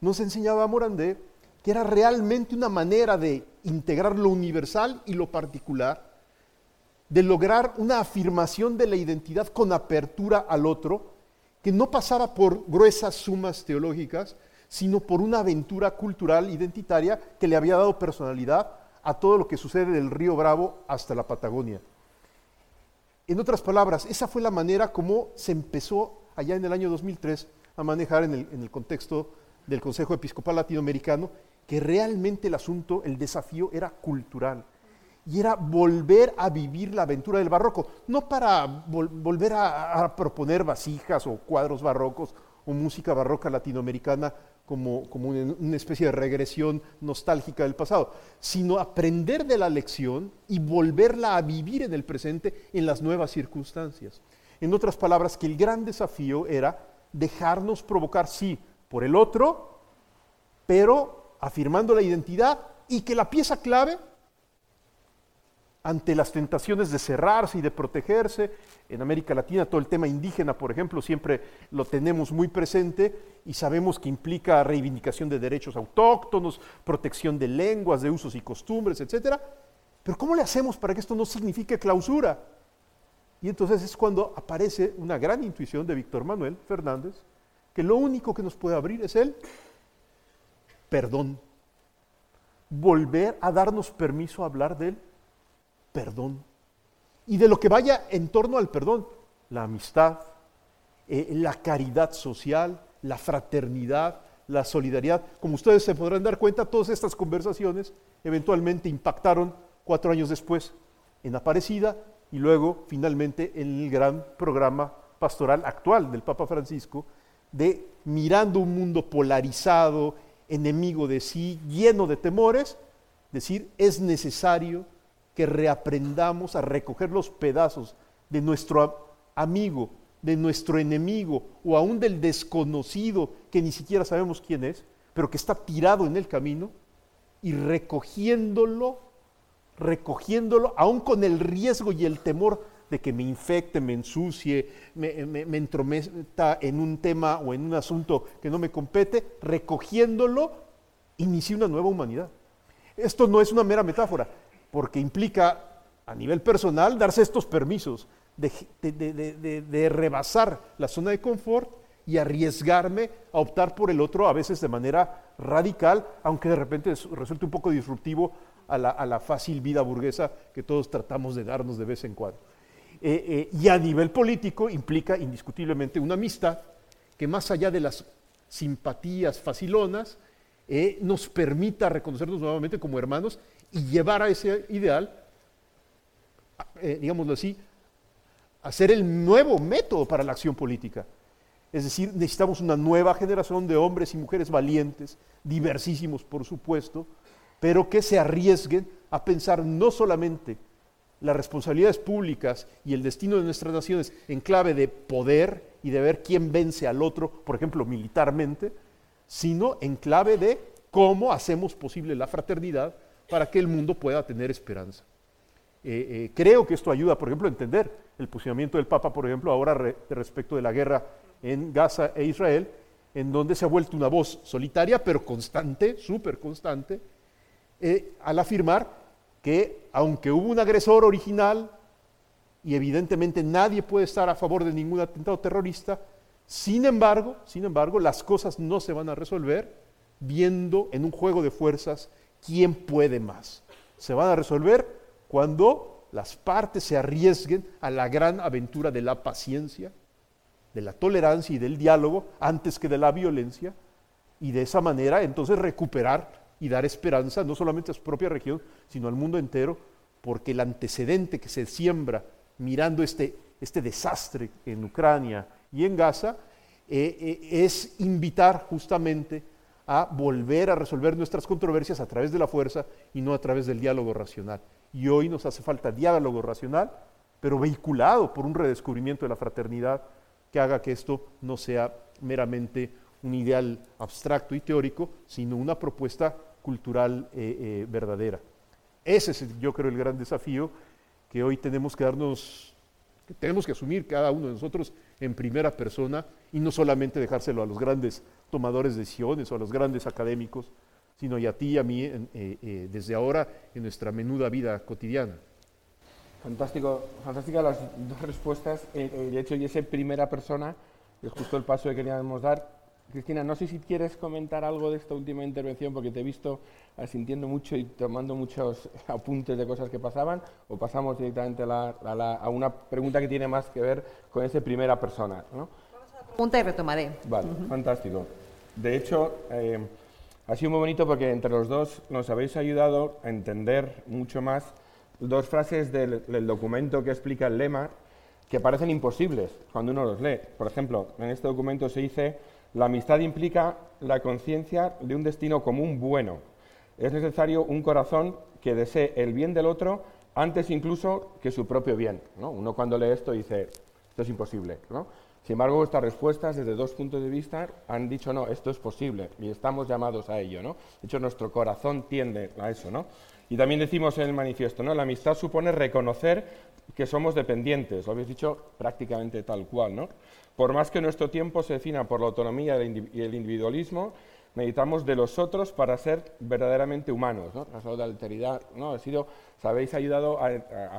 Speaker 2: nos enseñaba Morandé que era realmente una manera de integrar lo universal y lo particular, de lograr una afirmación de la identidad con apertura al otro, que no pasara por gruesas sumas teológicas, sino por una aventura cultural identitaria que le había dado personalidad a todo lo que sucede del río Bravo hasta la Patagonia. En otras palabras, esa fue la manera como se empezó allá en el año 2003 a manejar en el, contexto del Consejo Episcopal Latinoamericano, que realmente el asunto, el desafío era cultural y era volver a vivir la aventura del barroco, no para volver a, proponer vasijas o cuadros barrocos o música barroca latinoamericana como, una, especie de regresión nostálgica del pasado, sino aprender de la lección y volverla a vivir en el presente en las nuevas circunstancias. En otras palabras, que el gran desafío era dejarnos provocar, sí, por el otro, pero afirmando la identidad y que la pieza clave ante las tentaciones de cerrarse y de protegerse. En América Latina todo el tema indígena, por ejemplo, siempre lo tenemos muy presente y sabemos que implica reivindicación de derechos autóctonos, protección de lenguas, de usos y costumbres, etc. Pero ¿cómo le hacemos para que esto no signifique clausura? Y entonces es cuando aparece una gran intuición de Víctor Manuel Fernández, que lo único que nos puede abrir es el perdón. Volver a darnos permiso a hablar de él perdón. Y de lo que vaya en torno al perdón, la amistad, eh, la caridad social, la fraternidad, la solidaridad. Como ustedes se podrán dar cuenta, todas estas conversaciones eventualmente impactaron cuatro años después en Aparecida y luego finalmente en el gran programa pastoral actual del Papa Francisco de mirando un mundo polarizado, enemigo de sí, lleno de temores, decir, es necesario que reaprendamos a recoger los pedazos de nuestro amigo, de nuestro enemigo o aún del desconocido que ni siquiera sabemos quién es, pero que está tirado en el camino y recogiéndolo, recogiéndolo, aún con el riesgo y el temor de que me infecte, me ensucie, me, me, entrometa en un tema o en un asunto que no me compete, recogiéndolo, inicie una nueva humanidad. Esto no es una mera metáfora, porque implica a nivel personal darse estos permisos de, rebasar la zona de confort y arriesgarme a optar por el otro, a veces de manera radical, aunque de repente resulte un poco disruptivo a la, fácil vida burguesa que todos tratamos de darnos de vez en cuando. Eh, eh, y a nivel político implica indiscutiblemente una amistad que más allá de las simpatías facilonas, eh, nos permita reconocernos nuevamente como hermanos y llevar a ese ideal, eh, digámoslo así, a ser el nuevo método para la acción política. Es decir, necesitamos una nueva generación de hombres y mujeres valientes, diversísimos por supuesto, pero que se arriesguen a pensar no solamente las responsabilidades públicas y el destino de nuestras naciones en clave de poder y de ver quién vence al otro, por ejemplo, militarmente, sino en clave de cómo hacemos posible la fraternidad para que el mundo pueda tener esperanza. Eh, eh, creo que esto ayuda, por ejemplo, a entender el posicionamiento del Papa, por ejemplo, ahora respecto de la guerra en Gaza e Israel, en donde se ha vuelto una voz solitaria, pero constante, súper constante, eh, al afirmar que aunque hubo un agresor original, y evidentemente nadie puede estar a favor de ningún atentado terrorista, sin embargo, sin embargo, las cosas no se van a resolver viendo en un juego de fuerzas quién puede más. Se van a resolver cuando las partes se arriesguen a la gran aventura de la paciencia, de la tolerancia y del diálogo antes que de la violencia, y de esa manera entonces recuperar y dar esperanza no solamente a su propia región, sino al mundo entero, porque el antecedente que se siembra mirando este, este desastre en Ucrania y en Gaza eh, eh, es invitar justamente a volver a resolver nuestras controversias a través de la fuerza y no a través del diálogo racional. Y hoy nos hace falta diálogo racional, pero vehiculado por un redescubrimiento de la fraternidad que haga que esto no sea meramente un ideal abstracto y teórico, sino una propuesta cultural eh, verdadera. Ese es, yo creo, el gran desafío que hoy tenemos que darnos,
Speaker 5: tenemos que asumir cada uno de nosotros en primera persona y no solamente dejárselo a los grandes tomadores de decisiones o a los grandes académicos, sino y a ti y a mí eh, eh, desde ahora en nuestra menuda vida cotidiana.
Speaker 1: Fantástico, fantásticas las dos respuestas. de hecho, y ese primera persona es justo el paso que queríamos dar. Cristina, no sé si quieres comentar algo de esta última intervención, porque te he visto asintiendo mucho y tomando muchos apuntes de cosas que pasaban, o pasamos directamente a, una pregunta que tiene más que ver con esa primera persona. ¿no?
Speaker 3: Vamos a la pregunta y retomaré.
Speaker 1: Vale, fantástico. De hecho, eh, ha sido muy bonito porque entre los dos nos habéis ayudado a entender mucho más dos frases del, del documento que explica el lema que parecen imposibles cuando uno los lee. Por ejemplo, en este documento se dice, la amistad implica la conciencia de un destino común bueno. Es necesario un corazón que desee el bien del otro antes incluso que su propio bien. Uno cuando lee esto dice, esto es imposible. Sin embargo, vuestras respuestas desde dos puntos de vista han dicho, no, esto es posible y estamos llamados a ello. ¿no? De hecho, nuestro corazón tiende a eso. ¿no? Y también decimos en el manifiesto, ¿no? la amistad supone reconocer que somos dependientes, lo habéis dicho prácticamente tal cual. ¿no? Por más que nuestro tiempo se defina por la autonomía y el individualismo, necesitamos de los otros para ser verdaderamente humanos. ¿no? La de alteridad, ¿no? Ha sido, habéis ayudado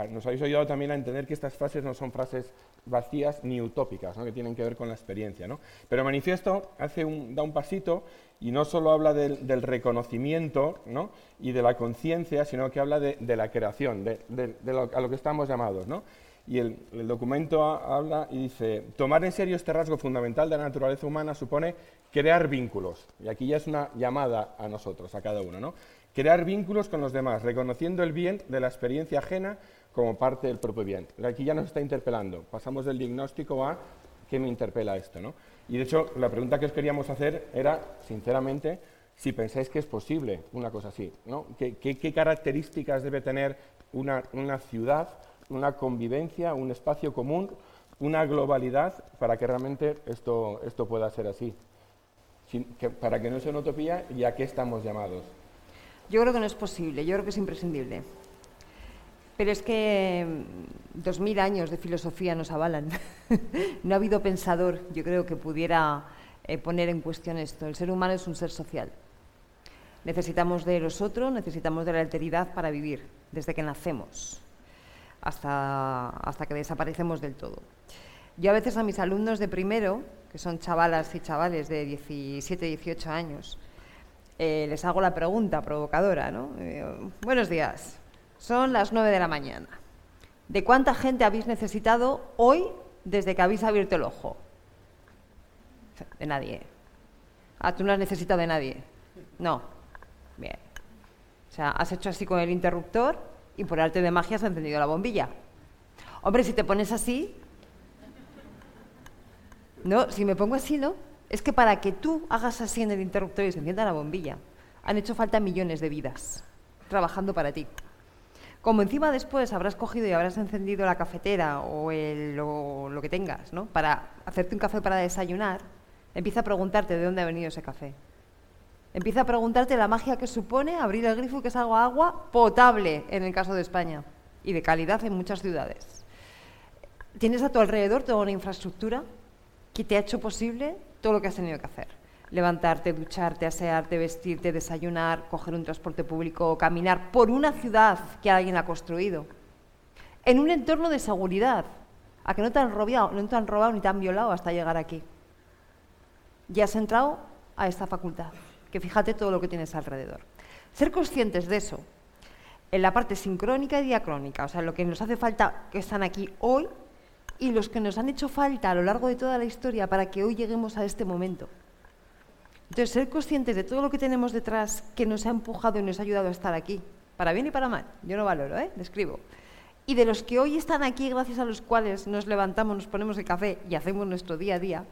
Speaker 1: nos habéis ayudado también a entender que estas frases no son frases vacías ni utópicas, ¿no? que tienen que ver con la experiencia. ¿no? Pero Manifiesto hace un, da un pasito y no solo habla del, reconocimiento ¿no? y de la conciencia, sino que habla de, la creación, de, lo, a lo que estamos llamados. ¿no? Y el, documento habla y dice, tomar en serio este rasgo fundamental de la naturaleza humana supone crear vínculos. Y aquí ya es una llamada a nosotros, a cada uno. ¿no? Crear vínculos con los demás, reconociendo el bien de la experiencia ajena como parte del propio bien. Aquí ya nos está interpelando. Pasamos del diagnóstico a qué me interpela esto. ¿no? Y de hecho, la pregunta que os queríamos hacer era, sinceramente, si pensáis que es posible una cosa así. ¿no? ¿Qué, características debe tener una, una ciudad? Una convivencia, un espacio común, una globalidad para que realmente esto, esto pueda ser así. para que no sea una utopía, ¿ya qué estamos llamados?
Speaker 3: Yo creo que no es posible, yo creo que es imprescindible. Pero es que mm, dos mil años de filosofía nos avalan. no ha habido pensador, yo creo, que pudiera eh, poner en cuestión esto. El ser humano es un ser social. Necesitamos de los otros, necesitamos de la alteridad para vivir, desde que nacemos hasta, hasta que desaparecemos del todo. Yo a veces a mis alumnos de primero, que son chavalas y chavales de 17, 18 años, eh, les hago la pregunta provocadora, ¿no? Eh, buenos días, son las 9 de la mañana. ¿De cuánta gente habéis necesitado hoy desde que habéis abierto el ojo? De nadie. Ah, tú no has necesitado de nadie. No. Bien. O sea, has hecho así con el interruptor y por arte de magia se ha encendido la bombilla. Hombre, si te pones así, no, si me pongo así, ¿no? Es que para que tú hagas así en el interruptor y se encienda la bombilla, han hecho falta millones de vidas trabajando para ti. Como encima después habrás cogido y habrás encendido la cafetera o, el, lo que tengas, ¿no? Para hacerte un café para desayunar, empieza a preguntarte de dónde ha venido ese café. Empieza a preguntarte la magia que supone abrir el grifo y que salga agua potable en el caso de España y de calidad en muchas ciudades. Tienes a tu alrededor toda una infraestructura que te ha hecho posible todo lo que has tenido que hacer. Levantarte, ducharte, asearte, vestirte, desayunar, coger un transporte público, caminar por una ciudad que alguien ha construido. En un entorno de seguridad, a que no te han robado, no te han robado ni te han violado hasta llegar aquí. Ya has entrado a esta facultad que fíjate todo lo que tienes alrededor. Ser conscientes de eso, en la parte sincrónica y diacrónica, o sea, lo que nos hace falta que están aquí hoy y los que nos han hecho falta a lo largo de toda la historia para que hoy lleguemos a este momento. Entonces, ser conscientes de todo lo que tenemos detrás que nos ha empujado y nos ha ayudado a estar aquí, para bien y para mal, yo no valoro, ¿eh? describo. Y de los que hoy están aquí, gracias a los cuales nos levantamos, nos ponemos el café y hacemos nuestro día a día,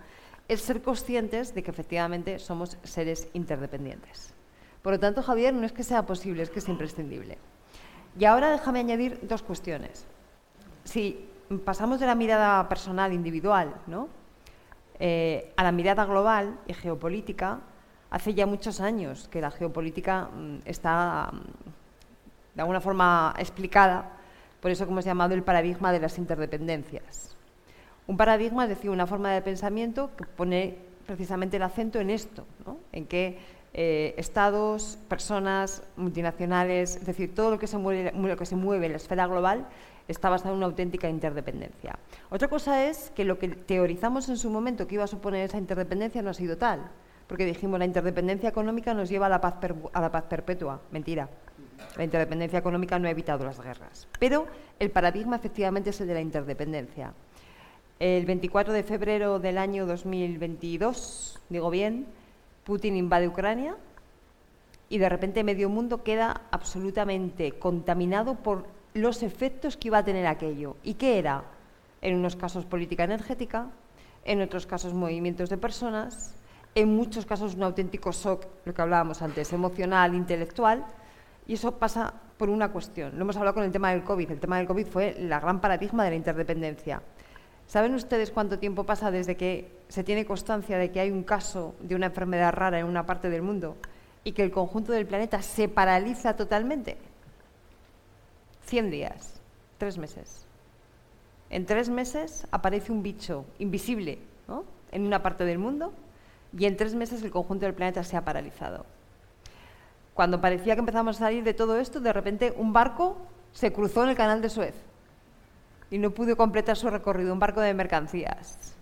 Speaker 3: es ser conscientes de que efectivamente somos seres interdependientes. Por lo tanto, Javier, no es que sea posible, es que es imprescindible. Y ahora déjame añadir dos cuestiones. Si pasamos de la mirada personal, individual, ¿no? Eh, a la mirada global y geopolítica, hace ya muchos años que la geopolítica mm, está mm, de alguna forma explicada Por eso que hemos llamado el paradigma de las interdependencias. Un paradigma es decir, una forma de pensamiento que pone precisamente el acento en esto, en que eh, estados, personas, multinacionales, es decir, todo lo que, se mueve, en la esfera global está basado en una auténtica interdependencia. Otra cosa es que lo que teorizamos en su momento que iba a suponer esa interdependencia no ha sido tal, porque dijimos la interdependencia económica nos lleva a la paz, a la paz perpetua. Mentira. La interdependencia económica no ha evitado las guerras. Pero el paradigma efectivamente es el de la interdependencia. El 24 de febrero del año 2022, digo bien, Putin invade Ucrania y de repente medio mundo queda absolutamente contaminado por los efectos que iba a tener aquello. ¿Y qué era? En unos casos política energética, en otros casos movimientos de personas, en muchos casos un auténtico shock, lo que hablábamos antes, emocional, intelectual, y eso pasa por una cuestión. Lo hemos hablado con el tema del COVID. El tema del COVID fue la gran paradigma de la interdependencia. ¿Saben ustedes cuánto tiempo pasa desde que se tiene constancia de que hay un caso de una enfermedad rara en una parte del mundo y que el conjunto del planeta se paraliza totalmente? 100 días, tres meses. En tres meses aparece un bicho invisible en una parte del mundo y en tres meses el conjunto del planeta se ha paralizado. Cuando parecía que empezamos a salir de todo esto, de repente un barco se cruzó en el canal de Suez y no pudo completar su recorrido, un barco de mercancías.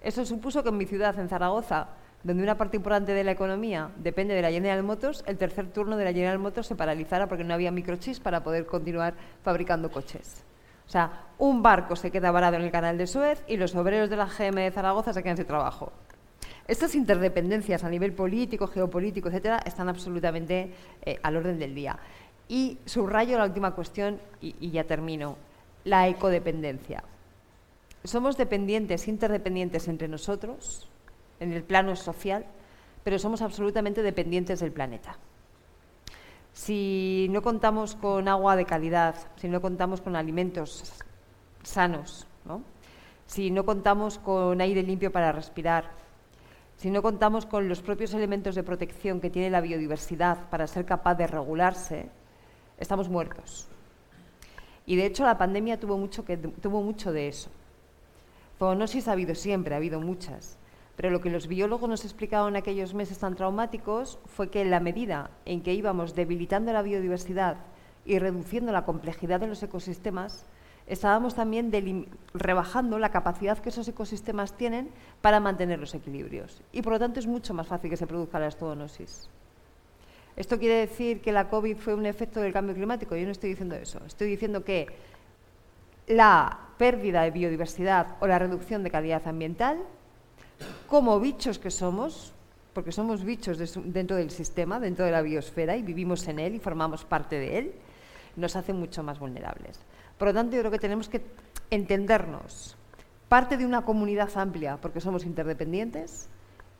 Speaker 3: Eso supuso que en mi ciudad, en Zaragoza, donde una parte importante de la economía depende de la General Motors, el tercer turno de la General Motors se paralizara porque no había microchips para poder continuar fabricando coches. O sea, un barco se queda varado en el canal de Suez y los obreros de la GM de Zaragoza se quedan sin trabajo. Estas interdependencias a nivel político, geopolítico, etcétera, están absolutamente eh, al orden del día. Y subrayo la última cuestión y ya termino. La ecodependencia. Somos dependientes, interdependientes entre nosotros, en el plano social, pero somos absolutamente dependientes del planeta. Si no contamos con agua de calidad, si no contamos con alimentos sanos, si no contamos con aire limpio para respirar, si no contamos con los propios elementos de protección que tiene la biodiversidad para ser capaz de regularse, estamos muertos. Y de hecho la pandemia tuvo mucho, que, tuvo mucho de eso. Zoonosis ha habido siempre, ha habido muchas. Pero lo que los biólogos nos explicaban en aquellos meses tan traumáticos fue que en la medida en que íbamos debilitando la biodiversidad y reduciendo la complejidad de los ecosistemas, estábamos también rebajando la capacidad que esos ecosistemas tienen para mantener los equilibrios. Y por lo tanto es mucho más fácil que se produzca la estoonosis. ¿Esto quiere decir que la COVID fue un efecto del cambio climático? Yo no estoy diciendo eso. Estoy diciendo que la pérdida de biodiversidad o la reducción de calidad ambiental como bichos que somos, porque somos bichos dentro del sistema, dentro de la biosfera y vivimos en él y formamos parte de él, nos hace mucho más vulnerables. Por lo tanto, yo creo que tenemos que entendernos parte de una comunidad amplia, porque somos interdependientes,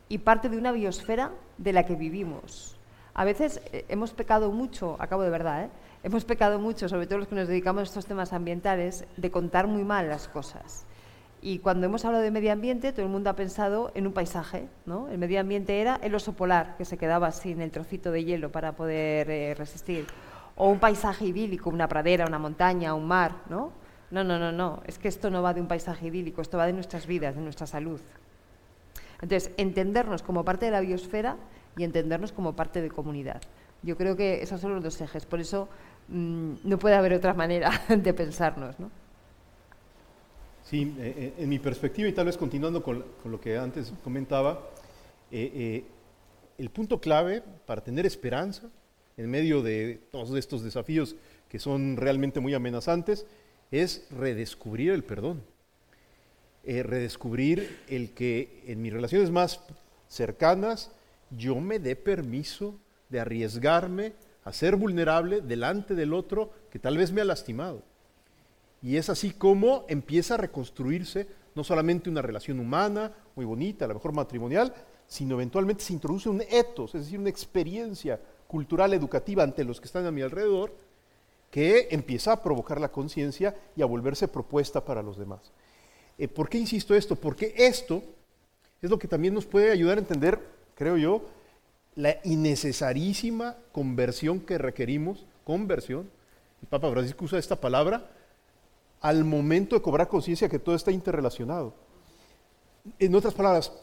Speaker 3: y parte de una biosfera de la que vivimos. A veces eh, hemos pecado mucho, acabo de verdad, ¿eh? hemos pecado mucho, sobre todo los que nos dedicamos a estos temas ambientales, de contar muy mal las cosas. Y cuando hemos hablado de medio ambiente, todo el mundo ha pensado en un paisaje. ¿no? El medio ambiente era el oso polar, que se quedaba sin el trocito de hielo para poder eh, resistir. O un paisaje idílico, una pradera, una montaña, un mar. ¿no? no, no, no, no. Es que esto no va de un paisaje idílico, esto va de nuestras vidas, de nuestra salud. Entonces, entendernos como parte de la biosfera y entendernos como parte de comunidad. Yo creo que esos son los dos ejes. Por eso mm, no puede haber otra manera de pensarnos. ¿no?
Speaker 2: Sí, eh, eh, en mi perspectiva y tal vez continuando con, lo que antes comentaba, eh, el punto clave para tener esperanza en medio de todos estos desafíos que son realmente muy amenazantes es redescubrir el perdón. redescubrir el que en mis relaciones más cercanas yo me dé permiso de arriesgarme a ser vulnerable delante del otro que tal vez me ha lastimado. Y es así como empieza a reconstruirse no solamente una relación humana, muy bonita, a lo mejor matrimonial, sino eventualmente se introduce un etos, es decir, una experiencia cultural educativa ante los que están a mi alrededor, que empieza a provocar la conciencia y a volverse propuesta para los demás. Eh, ¿Por qué insisto esto? Porque esto es lo que también nos puede ayudar a entender, creo yo, la innecesarísima conversión que requerimos, conversión, el Papa Francisco usa esta palabra, al momento de cobrar conciencia que todo está interrelacionado. En otras palabras,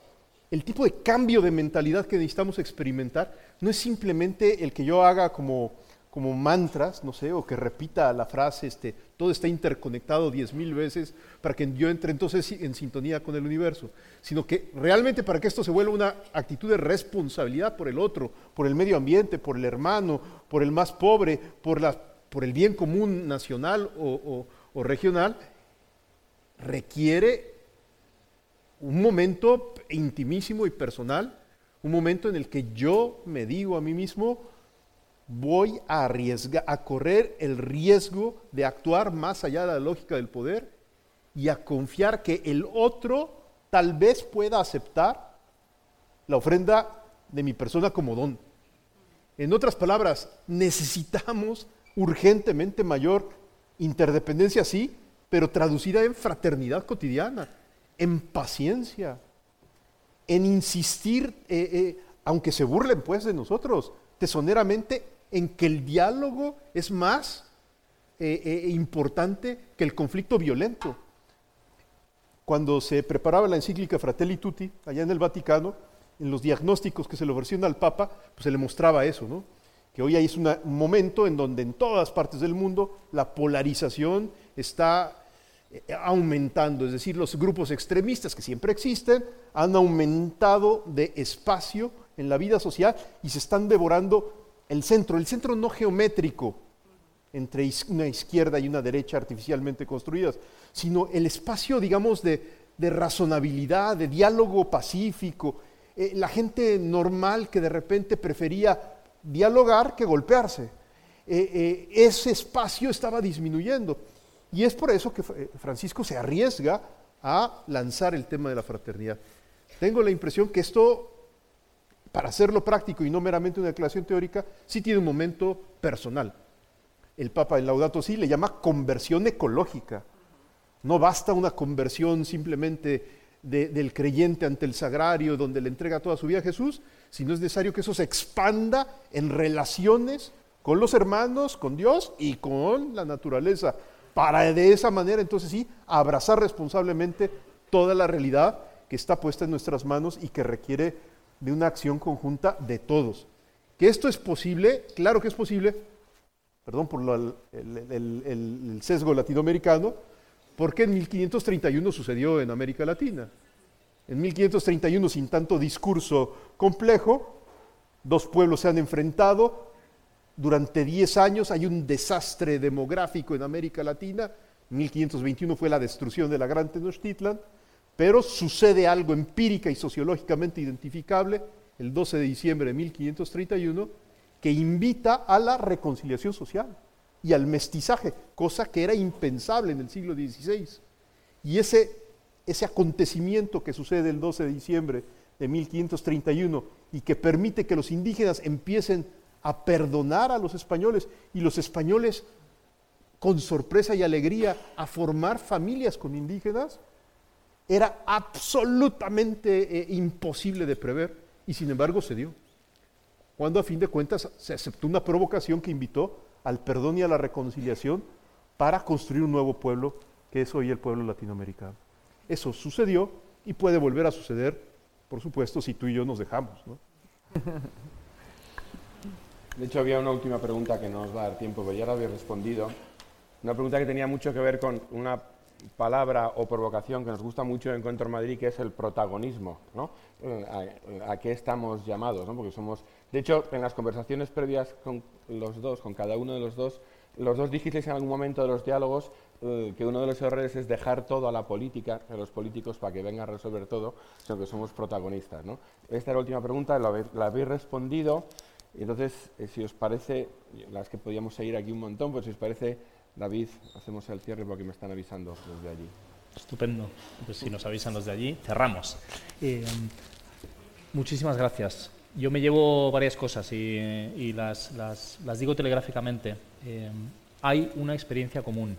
Speaker 2: el tipo de cambio de mentalidad que necesitamos experimentar no es simplemente el que yo haga como, como mantras, no sé, o que repita la frase, este, todo está interconectado diez mil veces para que yo entre entonces en sintonía con el universo, sino que realmente para que esto se vuelva una actitud de responsabilidad por el otro, por el medio ambiente, por el hermano, por el más pobre, por, la, por el bien común nacional o, o regional, requiere un momento intimísimo y personal, un momento en el que yo me digo a mí mismo, voy a correr el riesgo de actuar más allá de la lógica del poder y a confiar que el otro tal vez pueda aceptar la ofrenda de mi persona como don. En otras palabras, necesitamos urgentemente mayor interdependencia, sí, pero traducida en fraternidad cotidiana en paciencia, en insistir, eh, eh, aunque se burlen pues de nosotros, tesoneramente, en que el diálogo es más eh, importante que el conflicto violento. Cuando se preparaba la encíclica Fratelli Tutti, allá en el Vaticano, en los diagnósticos que se le ofrecían al Papa, pues se le mostraba eso, ¿no? que hoy hay un momento en donde en todas partes del mundo la polarización está eh, aumentando, es decir, los grupos extremistas que siempre existen han aumentado de espacio en la vida social y se están devorando el centro, el centro no geométrico entre una izquierda y una derecha artificialmente construidas, sino el espacio, digamos, de, razonabilidad, de diálogo pacífico, eh, la gente normal que de repente prefería dialogar que golpearse. Eh, ese espacio estaba disminuyendo. Y es por eso que eh, Francisco se arriesga a lanzar el tema de la fraternidad. Tengo la impresión que esto, para hacerlo práctico y no meramente una declaración teórica, sí tiene un momento personal. El Papa en Laudato Si le llama conversión ecológica. No basta una conversión simplemente del creyente ante el sagrario, donde le entrega toda su vida a Jesús, sino es necesario que eso se expanda en relaciones con los hermanos, con Dios y con la naturaleza para de esa manera entonces sí abrazar responsablemente toda la realidad que está puesta en nuestras manos y que requiere de una acción conjunta de todos. Que esto es posible, claro que es posible, perdón por el, sesgo latinoamericano, porque en 1531 sucedió en América Latina. En 1531, sin tanto discurso complejo, dos pueblos se han enfrentado, durante 10 años hay un desastre demográfico en América Latina. 1521 fue la destrucción de la Gran Tenochtitlan, pero sucede algo empírica y sociológicamente identificable el 12 de diciembre de 1531 que invita a la reconciliación social y al mestizaje, cosa que era impensable en el siglo XVI. Y ese, ese acontecimiento que sucede el 12 de diciembre de 1531 y que permite que los indígenas empiecen a perdonar a los españoles y los españoles con sorpresa y alegría a formar familias con indígenas, era absolutamente eh, imposible de prever y sin embargo se dio. Cuando a fin de cuentas se aceptó una provocación que invitó al perdón y a la reconciliación para construir un nuevo pueblo que es hoy el pueblo latinoamericano. Eso sucedió y puede volver a suceder, por supuesto, si tú y yo nos dejamos. ¿no?
Speaker 1: De hecho, había una última pregunta que no nos va a dar tiempo, pero ya la había respondido. Una pregunta que tenía mucho que ver con una palabra o provocación que nos gusta mucho en Encuentro Madrid, que es el protagonismo. ¿no? ¿A, qué estamos llamados? ¿no? Porque somos... De hecho, en las conversaciones previas con los dos, con cada uno de los dos, los dos dijisteis en algún momento de los diálogos eh, que uno de los errores es dejar todo a la política, a los políticos, para que venga a resolver todo, sino que somos protagonistas. Esta es la última pregunta, la habéis respondido. Entonces, eh, si os parece, las que podíamos seguir aquí un montón, pues si os parece, David, hacemos el cierre porque me están avisando desde allí.
Speaker 4: Estupendo. Pues si nos avisan los de allí, cerramos. Eh, muchísimas gracias. Yo me llevo varias cosas y, las, digo telegráficamente. Eh, hay una experiencia común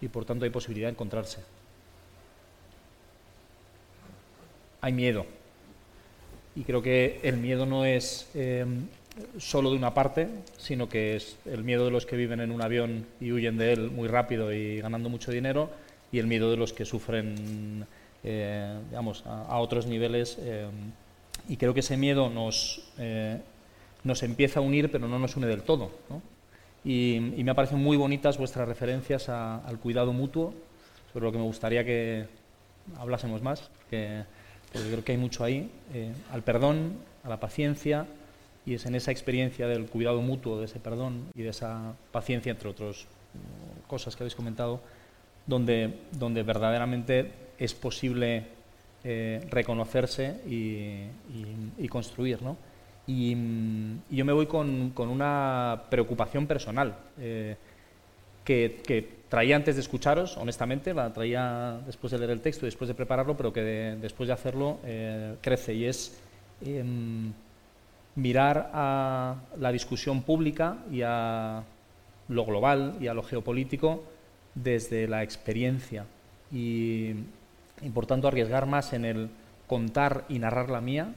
Speaker 4: y por tanto hay posibilidad de encontrarse. Hay miedo y creo que el miedo no es, eh, solo de una parte, sino que es el miedo de los que viven en un avión y huyen de él muy rápido y ganando mucho dinero, y el miedo de los que sufren eh, digamos, a, otros niveles. Eh, y creo que ese miedo nos, eh, nos empieza a unir, pero no nos une del todo. Y, me me parecen muy bonitas vuestras referencias al cuidado mutuo, sobre lo que me gustaría que hablásemos más, que, porque creo que hay mucho ahí, al perdón, a la paciencia, y es en esa experiencia del cuidado mutuo, de ese perdón y de esa paciencia, entre otras cosas que habéis comentado, donde, donde verdaderamente es posible eh, reconocerse y, construir. ¿no? Y, yo me voy con, una preocupación personal eh, que, traía antes de escucharos, honestamente, la traía después de leer el texto y después de prepararlo, pero que después de hacerlo eh, crece y es em, mirar a la discusión pública y a lo global y a lo geopolítico desde la experiencia. Y, por tanto arriesgar más en el contar y narrar la mía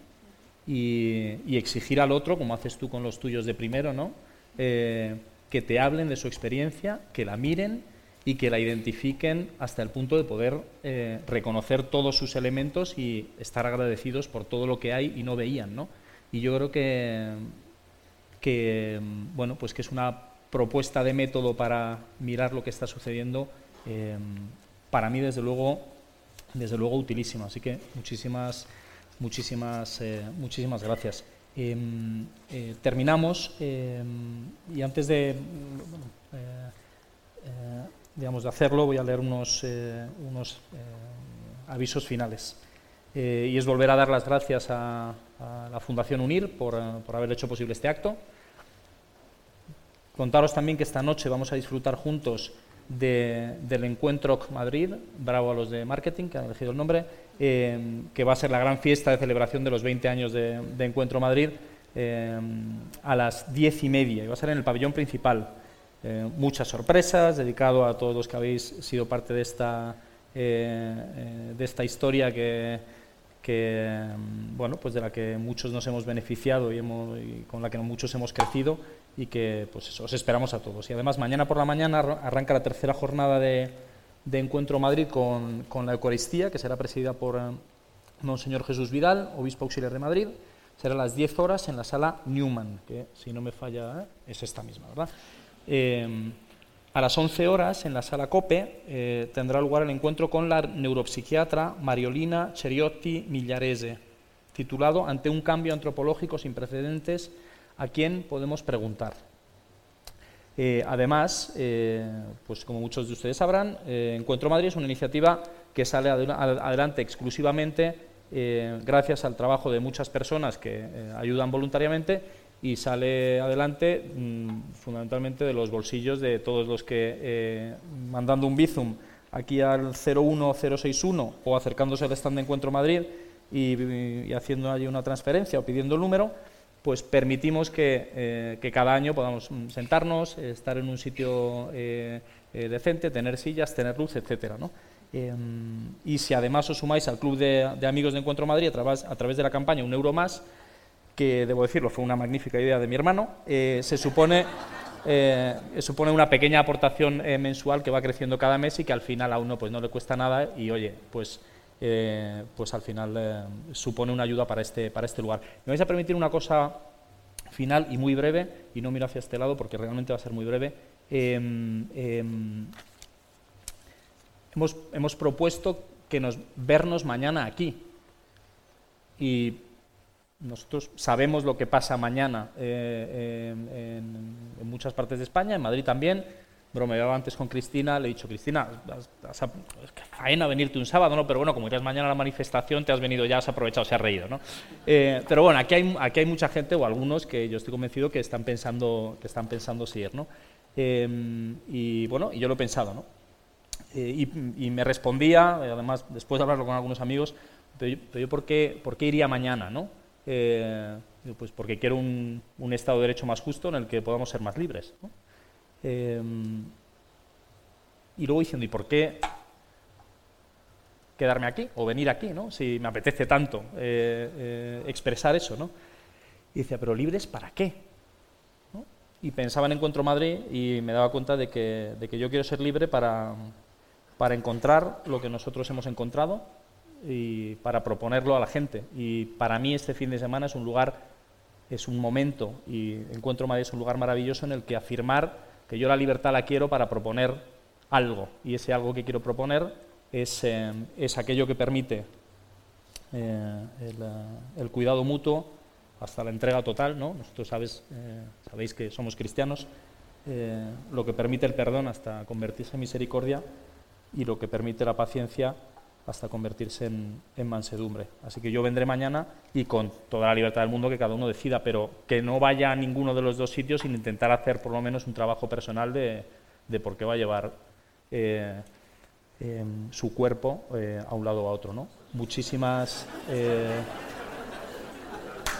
Speaker 4: y, exigir al otro, como haces tú con los tuyos de primero, ¿no? Eh, que te hablen de su experiencia, que la miren y que la identifiquen hasta el punto de poder eh, reconocer todos sus elementos y estar agradecidos por todo lo que hay y no veían, ¿no? Y yo creo que, que bueno, pues que es una propuesta de método para mirar lo que está sucediendo, eh, para mí desde luego desde luego utilísima. Así que muchísimas, muchísimas, eh, muchísimas gracias. Eh, terminamos y antes de, digamos, de hacerlo voy a leer unos, unos avisos finales. y es volver a dar las gracias a, a la Fundación UNIR por, por haber hecho posible este acto. Contaros también que esta noche vamos a disfrutar juntos del Encuentro Madrid, bravo a los de marketing que han elegido el nombre, eh, que va a ser la gran fiesta de celebración de los 20 años de, Encuentro Madrid eh, a las diez y media, y va a ser en el pabellón principal. Eh, muchas sorpresas, dedicado a todos los que habéis sido parte de esta, de esta historia que, que, bueno, pues de la que muchos nos hemos beneficiado y, hemos, con la que muchos hemos crecido y que pues os esperamos a todos. Y además mañana por la mañana arranca la tercera jornada de, Encuentro Madrid con, con, la Eucaristía, que será presidida por eh, Monseñor Jesús Vidal, obispo auxiliar de Madrid. Será a las 10 horas en la sala Newman, que si no me falla eh, es esta misma, ¿verdad? Eh, a las 11 horas en la sala COPE tendrá lugar el encuentro con la neuropsiquiatra Mariolina Cheriotti Millarese, titulado Ante un cambio antropológico sin precedentes a quién podemos preguntar. Eh, además, eh, pues como muchos de ustedes sabrán, eh, Encuentro Madrid es una iniciativa que sale adelante exclusivamente gracias al trabajo de muchas personas que ayudan voluntariamente y sale adelante mm, fundamentalmente de los bolsillos de todos los que, mandando un bizum aquí al 01061 o acercándose al stand de Encuentro Madrid y haciendo allí una transferencia o pidiendo el número, pues permitimos eh, que, cada año podamos mm, sentarnos, estar en un sitio eh, eh, decente, tener sillas, tener luz, etcétera, em, y si además os sumáis al Club de, Amigos de Encuentro Madrid a través, a través, de la campaña Un Euro Más, que debo decirlo, fue una magnífica idea de mi hermano, se supone, supone una pequeña aportación mensual que va creciendo cada mes y que al final a uno pues, no le cuesta nada y oye, pues eh, pues al final eh, supone una ayuda para este, para este lugar. Me vais a permitir una cosa final y muy breve, y no miro hacia este lado porque realmente va a ser muy breve. Em, em, hemos, hemos, propuesto que nos vernos mañana aquí. Y nosotros sabemos lo que pasa mañana eh, en muchas partes de España, en Madrid también bromeaba antes con Cristina, le he dicho, Cristina, es que faena venirte un sábado, ¿no? Pero bueno, como irás mañana a la manifestación, te has venido ya, has aprovechado, se ha reído, ¿no? Eh, pero bueno, aquí hay, aquí hay mucha gente, o algunos, que yo estoy convencido que están pensando, que están pensando seguir, ¿no? Eh, y bueno, y yo lo he pensado, ¿no? Eh, y, me respondía, además, después de hablarlo con algunos amigos, pero yo, ¿por, qué, ¿por qué iría mañana, no? Pues porque quiero un, un Estado de Derecho más justo en el que podamos ser más libres, ¿no? Em, y luego diciendo, ¿y por qué quedarme aquí o venir aquí, ¿no? si me apetece tanto eh, eh, expresar eso? ¿no? Y decía, ¿pero libres para qué? Y pensaba en Encuentro Madrid y me daba cuenta de que, de que yo quiero ser libre para, para encontrar lo que nosotros hemos encontrado y para proponerlo a la gente. Y para mí este fin de semana es un lugar, es un momento, y Encuentro Madrid es un lugar maravilloso en el que afirmar que yo la libertad la quiero para proponer algo. Y ese algo que quiero proponer es, eh, es aquello que permite eh, el, eh, el, cuidado mutuo hasta la entrega total. ¿no? Nosotros sabes, sabéis que somos cristianos. lo que permite el perdón hasta convertirse en misericordia y lo que permite la paciencia hasta convertirse en, mansedumbre. Así que yo vendré mañana y con toda la libertad del mundo que cada uno decida, pero que no vaya a ninguno de los dos sitios sin intentar hacer por lo menos un trabajo personal de, por qué va a llevar eh, em, su cuerpo eh, a un lado o a otro. ¿no? Muchísimas. Eh,